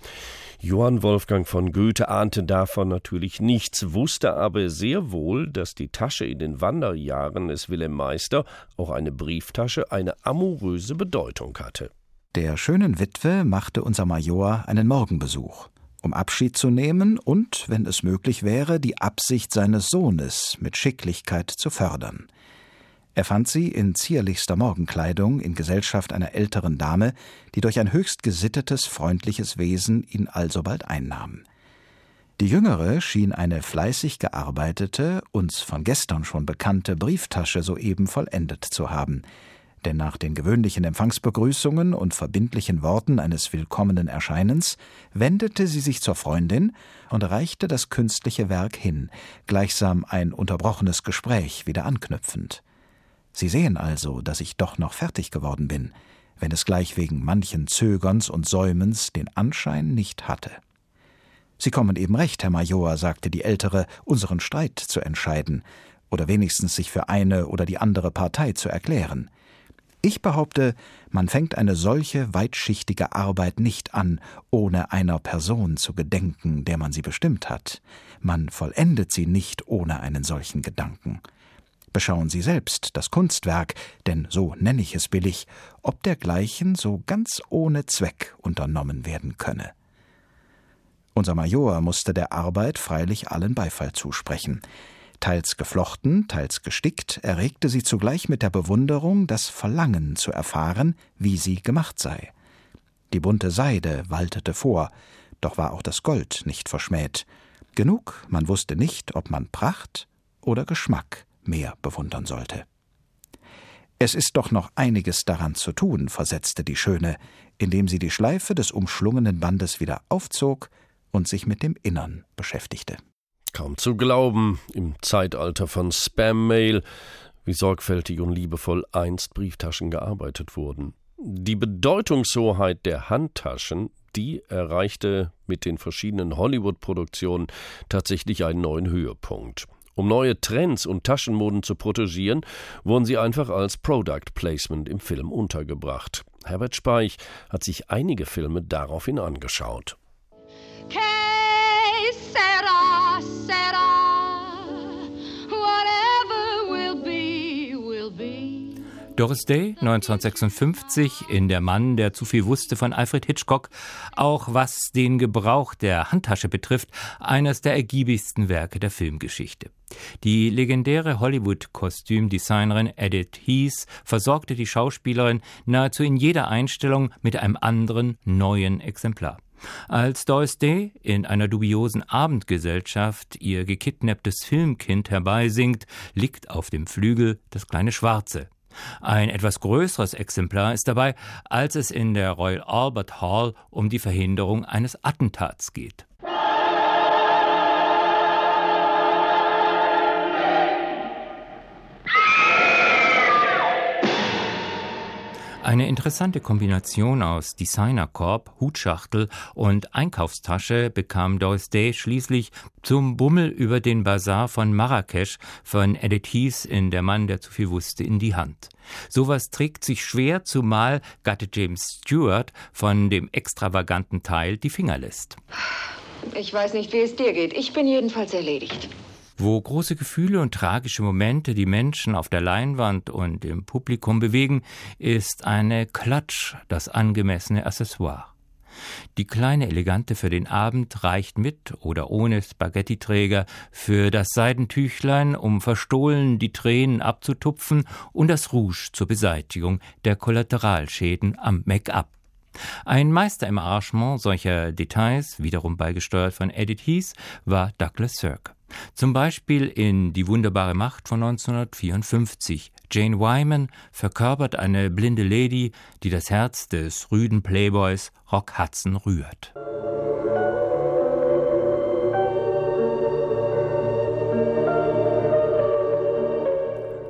Johann Wolfgang von Goethe ahnte davon natürlich nichts, wusste aber sehr wohl, dass die Tasche in den Wanderjahren des Wilhelm Meister, auch eine Brieftasche, eine amoröse Bedeutung hatte. Der schönen Witwe machte unser Major einen Morgenbesuch um Abschied zu nehmen und, wenn es möglich wäre, die Absicht seines Sohnes mit Schicklichkeit zu fördern. Er fand sie in zierlichster Morgenkleidung in Gesellschaft einer älteren Dame, die durch ein höchst gesittetes, freundliches Wesen ihn alsobald einnahm. Die jüngere schien eine fleißig gearbeitete, uns von gestern schon bekannte Brieftasche soeben vollendet zu haben, denn nach den gewöhnlichen Empfangsbegrüßungen und verbindlichen Worten eines willkommenen Erscheinens wendete sie sich zur Freundin und reichte das künstliche Werk hin, gleichsam ein unterbrochenes Gespräch wieder anknüpfend. Sie sehen also, dass ich doch noch fertig geworden bin, wenn es gleich wegen manchen Zögerns und Säumens den Anschein nicht hatte. Sie kommen eben recht, Herr Major, sagte die Ältere, unseren Streit zu entscheiden oder wenigstens sich für eine oder die andere Partei zu erklären. Ich behaupte, man fängt eine solche weitschichtige Arbeit nicht an, ohne einer Person zu gedenken, der man sie bestimmt hat. Man vollendet sie nicht ohne einen solchen Gedanken. Beschauen Sie selbst das Kunstwerk, denn so nenne ich es billig, ob dergleichen so ganz ohne Zweck unternommen werden könne. Unser Major musste der Arbeit freilich allen Beifall zusprechen. Teils geflochten, teils gestickt, erregte sie zugleich mit der Bewunderung das Verlangen zu erfahren, wie sie gemacht sei. Die bunte Seide waltete vor, doch war auch das Gold nicht verschmäht. Genug, man wusste nicht, ob man Pracht oder Geschmack mehr bewundern sollte. Es ist doch noch einiges daran zu tun, versetzte die Schöne, indem sie die Schleife des umschlungenen Bandes wieder aufzog und sich mit dem Innern beschäftigte. Kaum zu glauben, im Zeitalter von Spam-Mail, wie sorgfältig und liebevoll einst Brieftaschen gearbeitet wurden. Die Bedeutungshoheit der Handtaschen, die erreichte mit den verschiedenen Hollywood-Produktionen tatsächlich einen neuen Höhepunkt. Um neue Trends und Taschenmoden zu protegieren, wurden sie einfach als Product Placement im Film untergebracht. Herbert Speich hat sich einige Filme daraufhin angeschaut. Que Doris Day 1956 in Der Mann, der zu viel wusste von Alfred Hitchcock, auch was den Gebrauch der Handtasche betrifft, eines der ergiebigsten Werke der Filmgeschichte. Die legendäre Hollywood-Kostümdesignerin Edith Heath versorgte die Schauspielerin nahezu in jeder Einstellung mit einem anderen, neuen Exemplar. Als Doris Day in einer dubiosen Abendgesellschaft ihr gekidnapptes Filmkind herbeisingt, liegt auf dem Flügel das kleine Schwarze, ein etwas größeres Exemplar ist dabei, als es in der Royal Albert Hall um die Verhinderung eines Attentats geht. Eine interessante Kombination aus Designerkorb, Hutschachtel und Einkaufstasche bekam Doris Day schließlich zum Bummel über den Bazar von Marrakesch von Edith Heath in Der Mann, der zu viel wusste, in die Hand. Sowas trägt sich schwer, zumal Gatte James Stewart von dem extravaganten Teil die Finger lässt. Ich weiß nicht, wie es dir geht. Ich bin jedenfalls erledigt. Wo große Gefühle und tragische Momente die Menschen auf der Leinwand und im Publikum bewegen, ist eine Klatsch das angemessene Accessoire. Die kleine Elegante für den Abend reicht mit oder ohne Spaghettiträger für das Seidentüchlein, um verstohlen die Tränen abzutupfen und das Rouge zur Beseitigung der Kollateralschäden am Make-up. Ein Meister im Arrangement solcher Details, wiederum beigesteuert von Edith Heath, war Douglas Sirk. Zum Beispiel in Die wunderbare Macht von 1954. Jane Wyman verkörpert eine blinde Lady, die das Herz des rüden Playboys Rock Hudson rührt.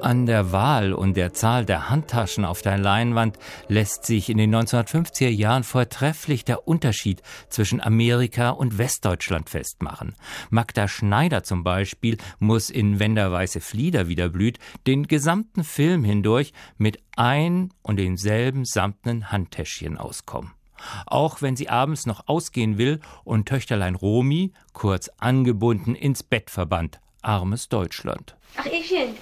An der Wahl und der Zahl der Handtaschen auf der Leinwand lässt sich in den 1950er Jahren vortrefflich der Unterschied zwischen Amerika und Westdeutschland festmachen. Magda Schneider zum Beispiel muss in Wenn der weiße Flieder wieder blüht den gesamten Film hindurch mit ein und denselben samtnen Handtäschchen auskommen auch wenn sie abends noch ausgehen will und Töchterlein Romi, kurz angebunden, ins Bett verbannt. Armes Deutschland. Ach, Evchen,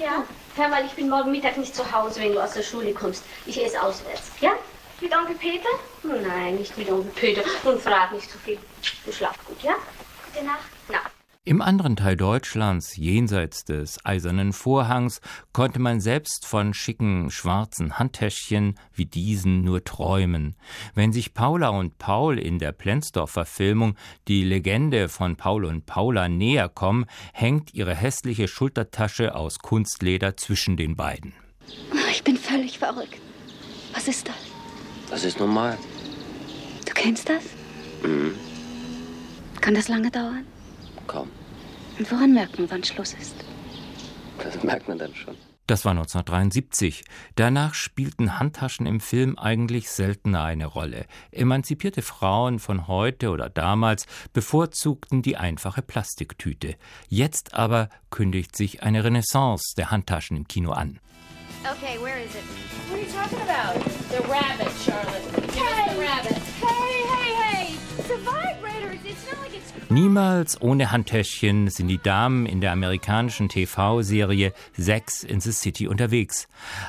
ja? Hör mal, ich bin morgen Mittag nicht zu Hause, wenn du aus der Schule kommst. Ich esse auswärts. Ja? Mit Onkel Peter? Nein, nicht mit Onkel Peter. Nun frag nicht zu viel. Du schlaf gut, ja? Gute Nacht. Na. Im anderen Teil Deutschlands, jenseits des eisernen Vorhangs, konnte man selbst von schicken schwarzen Handtäschchen wie diesen nur träumen. Wenn sich Paula und Paul in der Plenzdorf-Verfilmung die Legende von Paul und Paula näher kommen, hängt ihre hässliche Schultertasche aus Kunstleder zwischen den beiden. Ich bin völlig verrückt. Was ist das? Das ist normal. Du kennst das? Mhm. Kann das lange dauern? Kaum. Und woran merkt man, wann Schluss ist? Das merkt man dann schon. Das war 1973. Danach spielten Handtaschen im Film eigentlich seltener eine Rolle. Emanzipierte Frauen von heute oder damals bevorzugten die einfache Plastiktüte. Jetzt aber kündigt sich eine Renaissance der Handtaschen im Kino an. Okay, where is it? What are you talking about? The rabbit, Charlotte. Niemals ohne Handtäschchen sind die Damen in der amerikanischen TV-Serie Sex in the City unterwegs.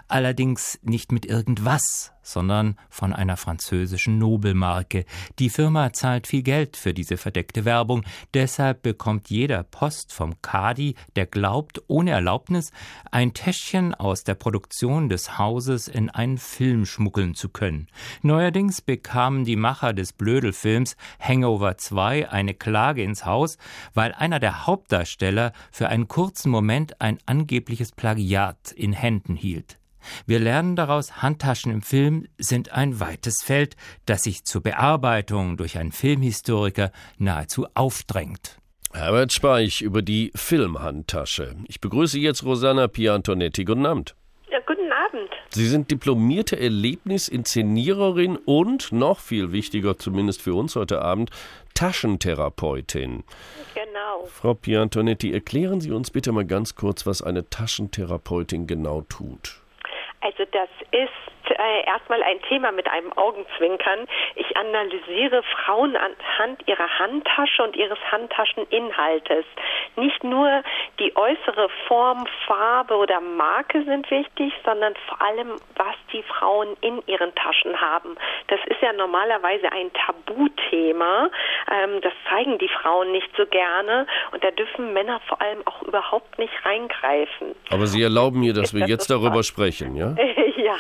Allerdings nicht mit irgendwas, sondern von einer französischen Nobelmarke. Die Firma zahlt viel Geld für diese verdeckte Werbung, deshalb bekommt jeder Post vom Kadi, der glaubt, ohne Erlaubnis ein Täschchen aus der Produktion des Hauses in einen Film schmuggeln zu können. Neuerdings bekamen die Macher des Blödelfilms Hangover 2 eine Klage ins Haus, weil einer der Hauptdarsteller für einen kurzen Moment ein angebliches Plagiat in Händen hielt. Wir lernen daraus, Handtaschen im Film sind ein weites Feld, das sich zur Bearbeitung durch einen Filmhistoriker nahezu aufdrängt. Herbert Speich über die Filmhandtasche. Ich begrüße jetzt Rosanna Piantonetti. Guten Abend. Ja, guten Abend. Sie sind diplomierte Erlebnisinszeniererin und, noch viel wichtiger zumindest für uns heute Abend, Taschentherapeutin. Genau. Frau Piantonetti, erklären Sie uns bitte mal ganz kurz, was eine Taschentherapeutin genau tut. Also das ist äh, erstmal ein Thema mit einem Augenzwinkern. Ich analysiere Frauen anhand ihrer Handtasche und ihres Handtascheninhaltes. Nicht nur die äußere Form, Farbe oder Marke sind wichtig, sondern vor allem, was die Frauen in ihren Taschen haben. Das ist ja normalerweise ein Tabuthema. Ähm, das zeigen die Frauen nicht so gerne und da dürfen Männer vor allem auch überhaupt nicht reingreifen. Aber Sie erlauben mir, dass wir jetzt darüber sprechen, ja? ja,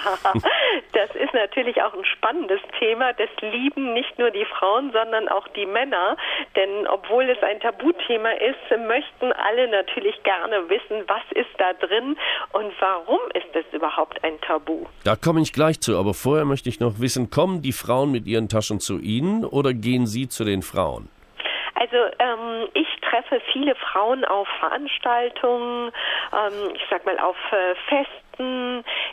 das ist natürlich auch ein spannendes Thema. Das lieben nicht nur die Frauen, sondern auch die Männer. Denn obwohl es ein Tabuthema ist, möchten alle natürlich gerne wissen, was ist da drin und warum ist es überhaupt ein Tabu. Da komme ich gleich zu, aber vorher möchte ich noch wissen, kommen die Frauen mit ihren Taschen zu Ihnen oder gehen Sie zu den Frauen? Also ähm, ich treffe viele Frauen auf Veranstaltungen, ähm, ich sag mal auf äh, Festen,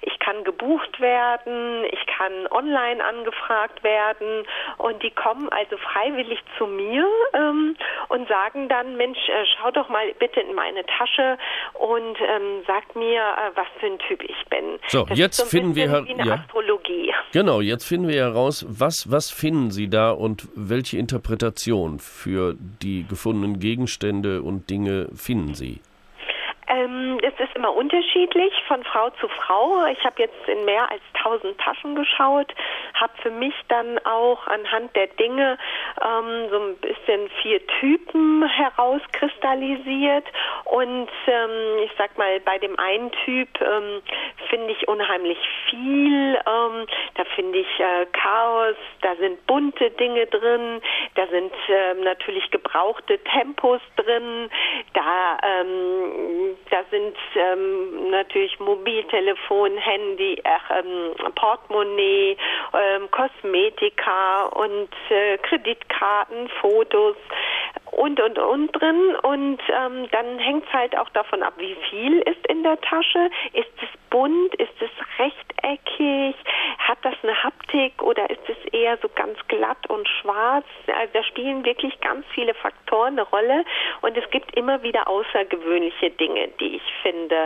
ich kann gebucht werden, ich kann online angefragt werden und die kommen also freiwillig zu mir ähm, und sagen dann, Mensch, äh, schau doch mal bitte in meine Tasche und ähm, sag mir, äh, was für ein Typ ich bin. So, das jetzt so finden wir her- ja. Astrologie. Genau, jetzt finden wir heraus, was, was finden Sie da und welche Interpretation für die gefundenen Gegenstände und Dinge finden Sie? Ähm, das ist immer unterschiedlich von Frau zu Frau. Ich habe jetzt in mehr als 1000 Taschen geschaut, habe für mich dann auch anhand der Dinge ähm, so ein bisschen vier Typen herauskristallisiert und ähm, ich sag mal, bei dem einen Typ ähm, finde ich unheimlich viel. Ähm, da finde ich äh, Chaos, da sind bunte Dinge drin, da sind ähm, natürlich gebrauchte Tempos drin, da ähm, da sind ähm, natürlich Mobiltelefon, Handy, ach, ähm, Portemonnaie, ähm, Kosmetika und äh, Kreditkarten, Fotos und und und drin. Und ähm, dann hängt es halt auch davon ab, wie viel ist in der Tasche, ist es bunt, ist es rechteckig, hat das eine Haptik oder ist es eher so ganz glatt und schwarz? Also da spielen wirklich ganz viele Faktoren eine Rolle. Und es gibt immer wieder außergewöhnliche Dinge, die ich finde.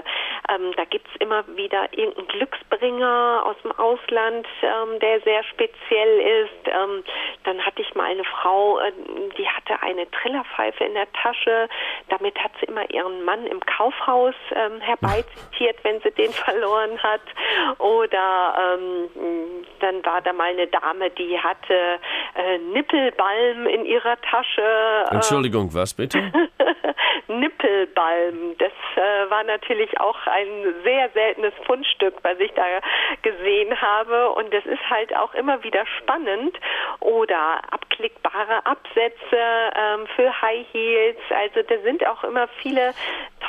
Ähm, da gibt es immer wieder irgendeinen Glücksbringer aus dem Ausland, ähm, der sehr speziell ist. Ähm, dann hatte ich mal eine Frau, äh, die hatte eine Trillerpfeife in der Tasche. Damit hat sie immer ihren Mann im Kaufhaus ähm, herbeizitiert, wenn sie den verloren hat. Oder ähm, dann war da mal eine Dame, die hatte äh, Nippelbalm in ihrer Tasche. Entschuldigung, was bitte? Nippelbalm. Das äh, war natürlich auch ein sehr seltenes Fundstück, was ich da gesehen habe. Und das ist halt auch immer wieder spannend. Oder abklickbare Absätze ähm, für High Heels. Also da sind auch immer viele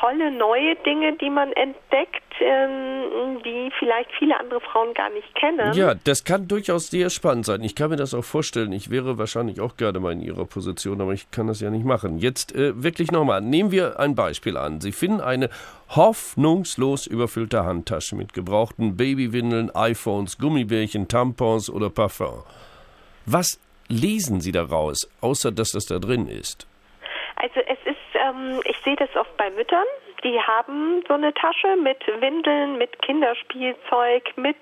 tolle neue Dinge, die man entdeckt, ähm, die vielleicht viele andere Frauen gar nicht kennen. Ja, das kann durchaus sehr spannend sein. Ich kann mir das auch vorstellen. Ich wäre wahrscheinlich auch gerne mal in Ihrer Position, aber ich kann das ja nicht machen. Jetzt äh, wirklich nochmal, nehmen wir ein Beispiel an. Sie finden eine hoffnungslos überfüllte Handtasche mit gebrauchten Babywindeln, iPhones, Gummibärchen, Tampons oder Parfum. Was lesen Sie daraus, außer dass das da drin ist? Also ähm, ich sehe das oft bei Müttern, die haben so eine Tasche mit Windeln, mit Kinderspielzeug, mit,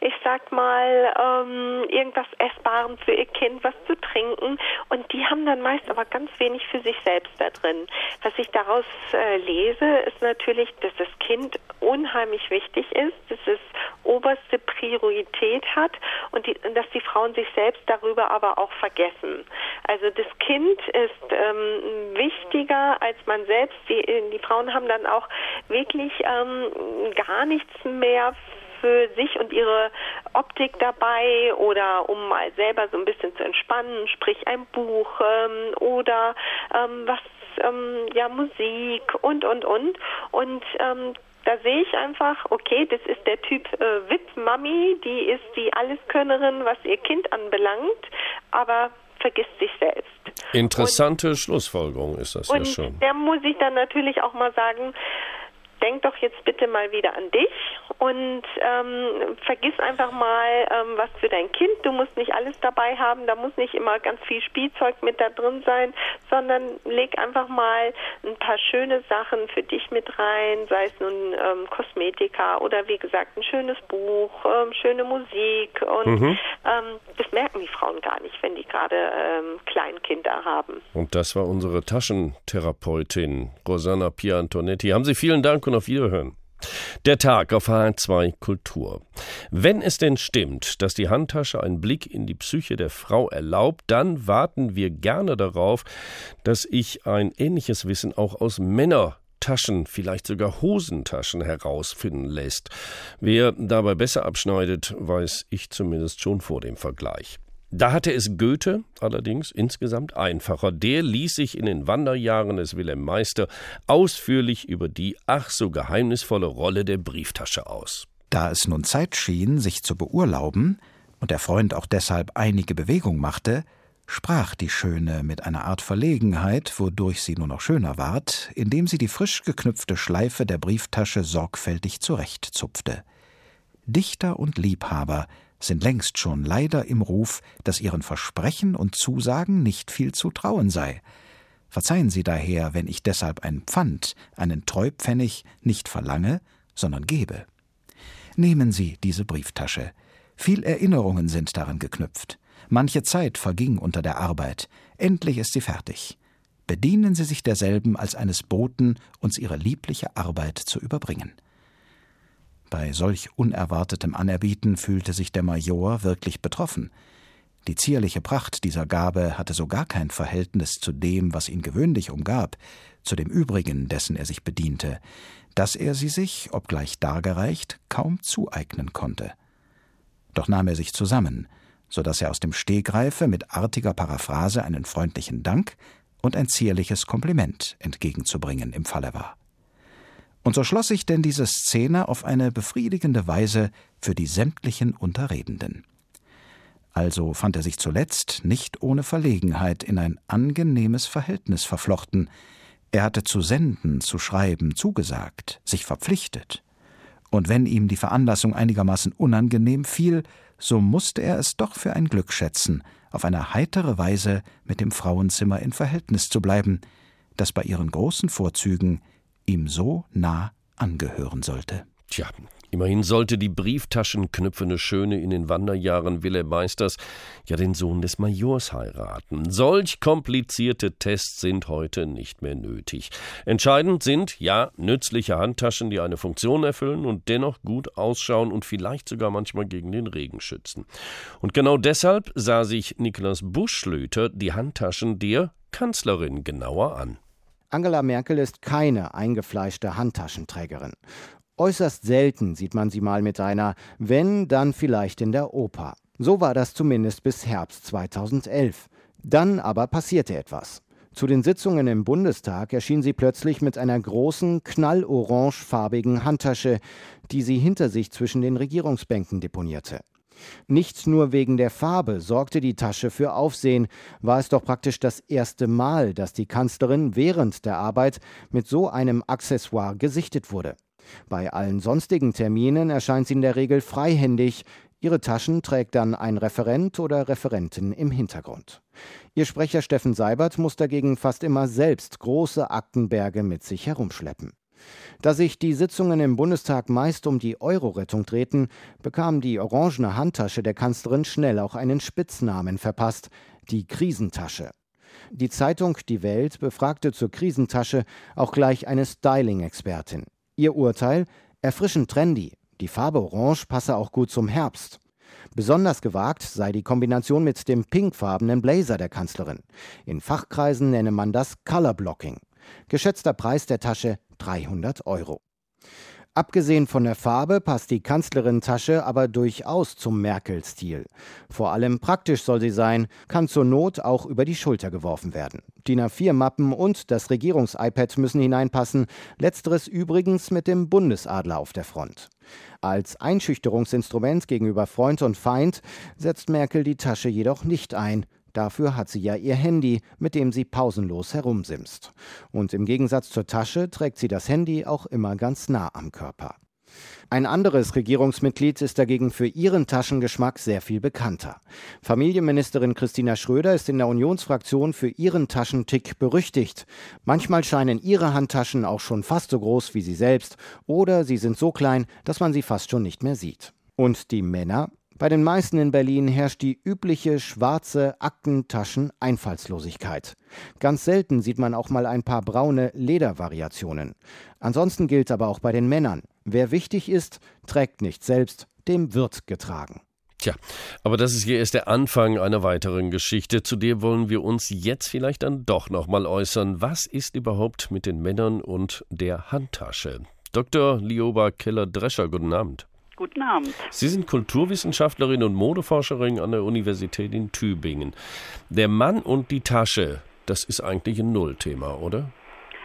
ich sag mal, ähm, irgendwas Essbarem für ihr Kind, was zu trinken. Und die haben dann meist aber ganz wenig für sich selbst da drin. Was ich daraus äh, lese, ist natürlich, dass das Kind unheimlich wichtig ist, dass es oberste Priorität hat und die, dass die Frauen sich selbst darüber aber auch vergessen. Also das Kind ist ähm, wichtiger als man selbst. Die, die Frauen haben dann auch wirklich ähm, gar nichts mehr für sich und ihre Optik dabei oder um mal selber so ein bisschen zu entspannen, sprich ein Buch ähm, oder ähm, was ähm, ja Musik und und und und ähm, da sehe ich einfach, okay, das ist der Typ äh, VIP-Mami, die ist die Alleskönnerin, was ihr Kind anbelangt, aber vergisst sich selbst. Interessante und, Schlussfolgerung ist das ja schon. Der muss ich dann natürlich auch mal sagen, denk doch jetzt bitte mal wieder an dich und ähm, vergiss einfach mal ähm, was für dein Kind. Du musst nicht alles dabei haben, da muss nicht immer ganz viel Spielzeug mit da drin sein, sondern leg einfach mal ein paar schöne Sachen für dich mit rein, sei es nun ähm, Kosmetika oder wie gesagt ein schönes Buch, ähm, schöne Musik und mhm. ähm, das merken die Frauen gar nicht, wenn die gerade ähm, Kleinkinder haben. Und das war unsere Taschentherapeutin Rosanna Piantonetti. Haben Sie vielen Dank und auf Wiederhören. Der Tag auf HR2 Kultur. Wenn es denn stimmt, dass die Handtasche einen Blick in die Psyche der Frau erlaubt, dann warten wir gerne darauf, dass ich ein ähnliches Wissen auch aus Männertaschen, vielleicht sogar Hosentaschen herausfinden lässt. Wer dabei besser abschneidet, weiß ich zumindest schon vor dem Vergleich. Da hatte es Goethe allerdings insgesamt einfacher. Der ließ sich in den Wanderjahren des Wilhelm Meister ausführlich über die ach so geheimnisvolle Rolle der Brieftasche aus. Da es nun Zeit schien, sich zu beurlauben, und der Freund auch deshalb einige Bewegung machte, sprach die Schöne mit einer Art Verlegenheit, wodurch sie nur noch schöner ward, indem sie die frisch geknüpfte Schleife der Brieftasche sorgfältig zurechtzupfte. Dichter und Liebhaber sind längst schon leider im Ruf, dass ihren Versprechen und Zusagen nicht viel zu trauen sei. Verzeihen Sie daher, wenn ich deshalb ein Pfand, einen Treupfennig nicht verlange, sondern gebe. Nehmen Sie diese Brieftasche. Viel Erinnerungen sind daran geknüpft. Manche Zeit verging unter der Arbeit. Endlich ist sie fertig. Bedienen Sie sich derselben als eines Boten, uns Ihre liebliche Arbeit zu überbringen. Bei solch unerwartetem Anerbieten fühlte sich der Major wirklich betroffen. Die zierliche Pracht dieser Gabe hatte so gar kein Verhältnis zu dem, was ihn gewöhnlich umgab, zu dem übrigen, dessen er sich bediente, dass er sie sich, obgleich dargereicht, kaum zueignen konnte. Doch nahm er sich zusammen, so dass er aus dem Stegreife mit artiger Paraphrase einen freundlichen Dank und ein zierliches Kompliment entgegenzubringen im Falle war. Und so schloss sich denn diese Szene auf eine befriedigende Weise für die sämtlichen Unterredenden. Also fand er sich zuletzt nicht ohne Verlegenheit in ein angenehmes Verhältnis verflochten. Er hatte zu senden, zu schreiben zugesagt, sich verpflichtet. Und wenn ihm die Veranlassung einigermaßen unangenehm fiel, so musste er es doch für ein Glück schätzen, auf eine heitere Weise mit dem Frauenzimmer in Verhältnis zu bleiben, das bei ihren großen Vorzügen ihm so nah angehören sollte. Tja, immerhin sollte die brieftaschenknüpfende Schöne in den Wanderjahren Wilhelm Meisters ja den Sohn des Majors heiraten. Solch komplizierte Tests sind heute nicht mehr nötig. Entscheidend sind, ja, nützliche Handtaschen, die eine Funktion erfüllen und dennoch gut ausschauen und vielleicht sogar manchmal gegen den Regen schützen. Und genau deshalb sah sich Niklas Buschlöter die Handtaschen der Kanzlerin genauer an. Angela Merkel ist keine eingefleischte Handtaschenträgerin. Äußerst selten sieht man sie mal mit einer, wenn, dann vielleicht in der Oper. So war das zumindest bis Herbst 2011. Dann aber passierte etwas. Zu den Sitzungen im Bundestag erschien sie plötzlich mit einer großen, knallorangefarbigen Handtasche, die sie hinter sich zwischen den Regierungsbänken deponierte. Nicht nur wegen der Farbe sorgte die Tasche für Aufsehen, war es doch praktisch das erste Mal, dass die Kanzlerin während der Arbeit mit so einem Accessoire gesichtet wurde. Bei allen sonstigen Terminen erscheint sie in der Regel freihändig, ihre Taschen trägt dann ein Referent oder Referentin im Hintergrund. Ihr Sprecher Steffen Seibert muss dagegen fast immer selbst große Aktenberge mit sich herumschleppen. Da sich die Sitzungen im Bundestag meist um die Euro-Rettung drehten, bekam die orangene Handtasche der Kanzlerin schnell auch einen Spitznamen verpasst, die Krisentasche. Die Zeitung Die Welt befragte zur Krisentasche auch gleich eine Styling-Expertin. Ihr Urteil? Erfrischend trendy. Die Farbe Orange passe auch gut zum Herbst. Besonders gewagt sei die Kombination mit dem pinkfarbenen Blazer der Kanzlerin. In Fachkreisen nenne man das Color Blocking. Geschätzter Preis der Tasche 300 Euro. Abgesehen von der Farbe passt die Kanzlerin-Tasche aber durchaus zum Merkel-Stil. Vor allem praktisch soll sie sein, kann zur Not auch über die Schulter geworfen werden. DIN A4-Mappen und das Regierungs-iPad müssen hineinpassen, letzteres übrigens mit dem Bundesadler auf der Front. Als Einschüchterungsinstrument gegenüber Freund und Feind setzt Merkel die Tasche jedoch nicht ein. Dafür hat sie ja ihr Handy, mit dem sie pausenlos herumsimst. Und im Gegensatz zur Tasche trägt sie das Handy auch immer ganz nah am Körper. Ein anderes Regierungsmitglied ist dagegen für ihren Taschengeschmack sehr viel bekannter. Familienministerin Christina Schröder ist in der Unionsfraktion für ihren Taschentick berüchtigt. Manchmal scheinen ihre Handtaschen auch schon fast so groß wie sie selbst oder sie sind so klein, dass man sie fast schon nicht mehr sieht. Und die Männer? Bei den meisten in Berlin herrscht die übliche schwarze Aktentaschen-Einfallslosigkeit. Ganz selten sieht man auch mal ein paar braune Ledervariationen. Ansonsten gilt aber auch bei den Männern. Wer wichtig ist, trägt nicht selbst, dem wird getragen. Tja, aber das ist hier erst der Anfang einer weiteren Geschichte. Zu der wollen wir uns jetzt vielleicht dann doch nochmal äußern. Was ist überhaupt mit den Männern und der Handtasche? Dr. Lioba Keller-Drescher, guten Abend. Guten Abend. Sie sind Kulturwissenschaftlerin und Modeforscherin an der Universität in Tübingen. Der Mann und die Tasche, das ist eigentlich ein Nullthema, oder?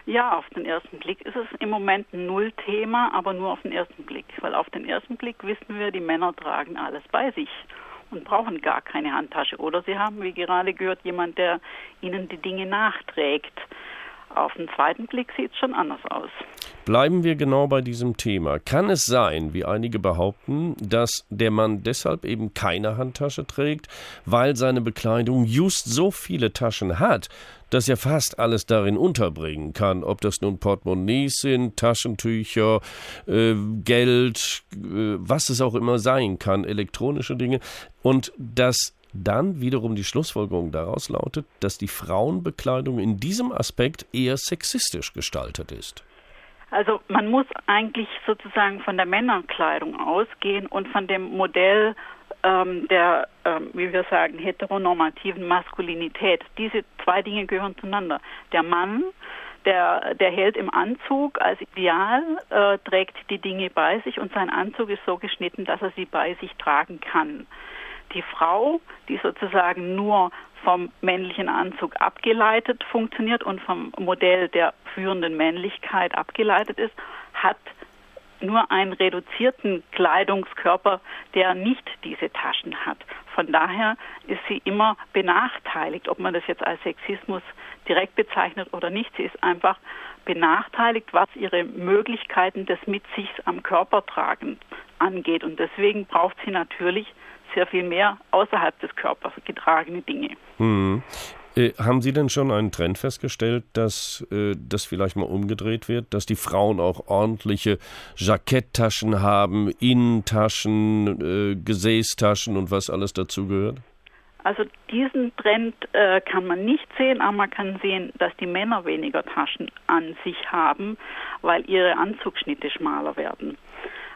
Ja, auf den ersten Blick ist es im Moment ein Nullthema, aber nur auf den ersten Blick. Weil auf den ersten Blick wissen wir, die Männer tragen alles bei sich und brauchen gar keine Handtasche. Oder sie haben, wie gerade gehört, jemand, der ihnen die Dinge nachträgt. Auf den zweiten Blick sieht es schon anders aus. Bleiben wir genau bei diesem Thema. Kann es sein, wie einige behaupten, dass der Mann deshalb eben keine Handtasche trägt, weil seine Bekleidung just so viele Taschen hat, dass er fast alles darin unterbringen kann, ob das nun Portemonnaies sind, Taschentücher, äh, Geld, äh, was es auch immer sein kann, elektronische Dinge, und dass dann wiederum die Schlussfolgerung daraus lautet, dass die Frauenbekleidung in diesem Aspekt eher sexistisch gestaltet ist. Also man muss eigentlich sozusagen von der Männerkleidung ausgehen und von dem Modell ähm, der, ähm, wie wir sagen, heteronormativen Maskulinität. Diese zwei Dinge gehören zueinander. Der Mann, der, der hält im Anzug als Ideal, äh, trägt die Dinge bei sich und sein Anzug ist so geschnitten, dass er sie bei sich tragen kann. Die Frau, die sozusagen nur vom männlichen Anzug abgeleitet funktioniert und vom Modell der führenden Männlichkeit abgeleitet ist, hat nur einen reduzierten Kleidungskörper, der nicht diese Taschen hat. Von daher ist sie immer benachteiligt, ob man das jetzt als Sexismus direkt bezeichnet oder nicht. Sie ist einfach benachteiligt, was ihre Möglichkeiten des Mit sich am Körper tragen angeht. Und deswegen braucht sie natürlich sehr viel mehr außerhalb des Körpers getragene Dinge. Hm. Äh, haben Sie denn schon einen Trend festgestellt, dass äh, das vielleicht mal umgedreht wird, dass die Frauen auch ordentliche Jacketttaschen haben, Innentaschen, äh, Gesäßtaschen und was alles dazugehört? Also diesen Trend äh, kann man nicht sehen, aber man kann sehen, dass die Männer weniger Taschen an sich haben, weil ihre Anzugschnitte schmaler werden.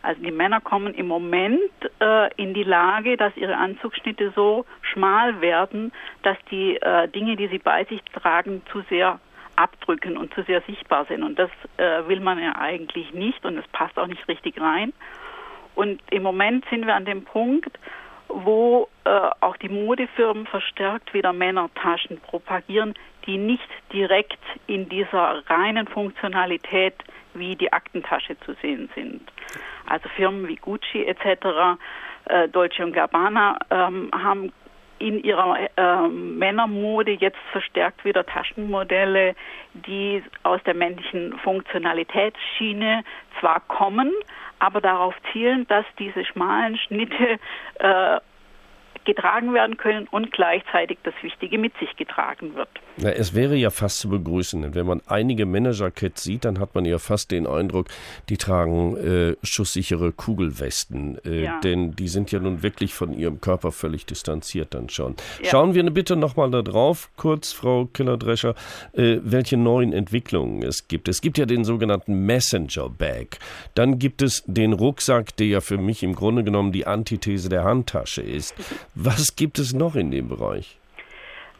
Also die Männer kommen im Moment äh, in die Lage, dass ihre Anzugschnitte so schmal werden, dass die äh, Dinge, die sie bei sich tragen, zu sehr abdrücken und zu sehr sichtbar sind. Und das äh, will man ja eigentlich nicht und es passt auch nicht richtig rein. Und im Moment sind wir an dem Punkt, wo äh, auch die Modefirmen verstärkt wieder Männertaschen propagieren, die nicht direkt in dieser reinen Funktionalität wie die Aktentasche zu sehen sind. Also Firmen wie Gucci etc., äh, Dolce Gabbana ähm, haben in ihrer äh, Männermode jetzt verstärkt wieder Taschenmodelle, die aus der männlichen Funktionalitätsschiene zwar kommen, aber darauf zielen, dass diese schmalen Schnitte äh, getragen werden können und gleichzeitig das Wichtige mit sich getragen wird. Ja, es wäre ja fast zu begrüßen. Wenn man einige Männerjacketts sieht, dann hat man ja fast den Eindruck, die tragen äh, schusssichere Kugelwesten. Äh, ja. Denn die sind ja nun wirklich von ihrem Körper völlig distanziert dann schon. Ja. Schauen wir bitte nochmal da drauf, kurz, Frau Killer-Drescher, äh, welche neuen Entwicklungen es gibt. Es gibt ja den sogenannten Messenger Bag. Dann gibt es den Rucksack, der ja für mich im Grunde genommen die Antithese der Handtasche ist. Was gibt es noch in dem Bereich?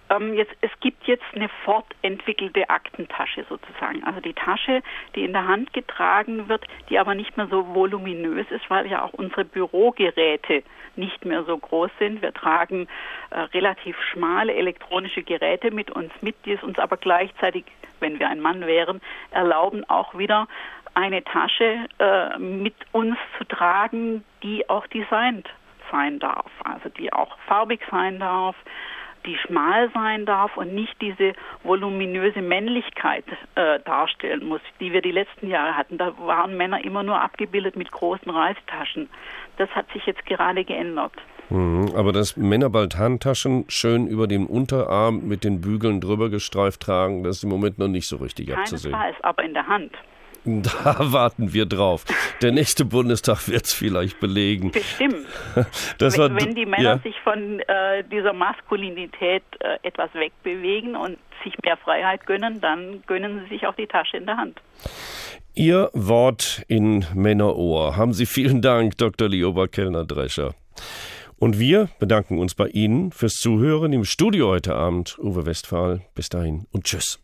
Ähm, jetzt, es gibt jetzt eine fortentwickelte Aktentasche sozusagen. Also die Tasche, die in der Hand getragen wird, die aber nicht mehr so voluminös ist, weil ja auch unsere Bürogeräte nicht mehr so groß sind. Wir tragen äh, relativ schmale elektronische Geräte mit uns mit, die es uns aber gleichzeitig, wenn wir ein Mann wären, erlauben, auch wieder eine Tasche äh, mit uns zu tragen, die auch designt sein darf, also die auch farbig sein darf, die schmal sein darf und nicht diese voluminöse Männlichkeit äh, darstellen muss, die wir die letzten Jahre hatten. Da waren Männer immer nur abgebildet mit großen Reistaschen. Das hat sich jetzt gerade geändert. Mhm, aber dass Männer bald Handtaschen schön über den Unterarm mit den Bügeln drüber gestreift tragen, das ist im Moment noch nicht so richtig abzusehen. Keinesfalls, aber in der Hand. Da warten wir drauf. Der nächste Bundestag wird es vielleicht belegen. Bestimmt. Das wenn, war, wenn die Männer ja. sich von äh, dieser Maskulinität äh, etwas wegbewegen und sich mehr Freiheit gönnen, dann gönnen sie sich auch die Tasche in der Hand. Ihr Wort in Männerohr. Haben Sie vielen Dank, Dr. Lioba Kellner-Drescher. Und wir bedanken uns bei Ihnen fürs Zuhören im Studio heute Abend. Uwe Westphal, bis dahin und tschüss.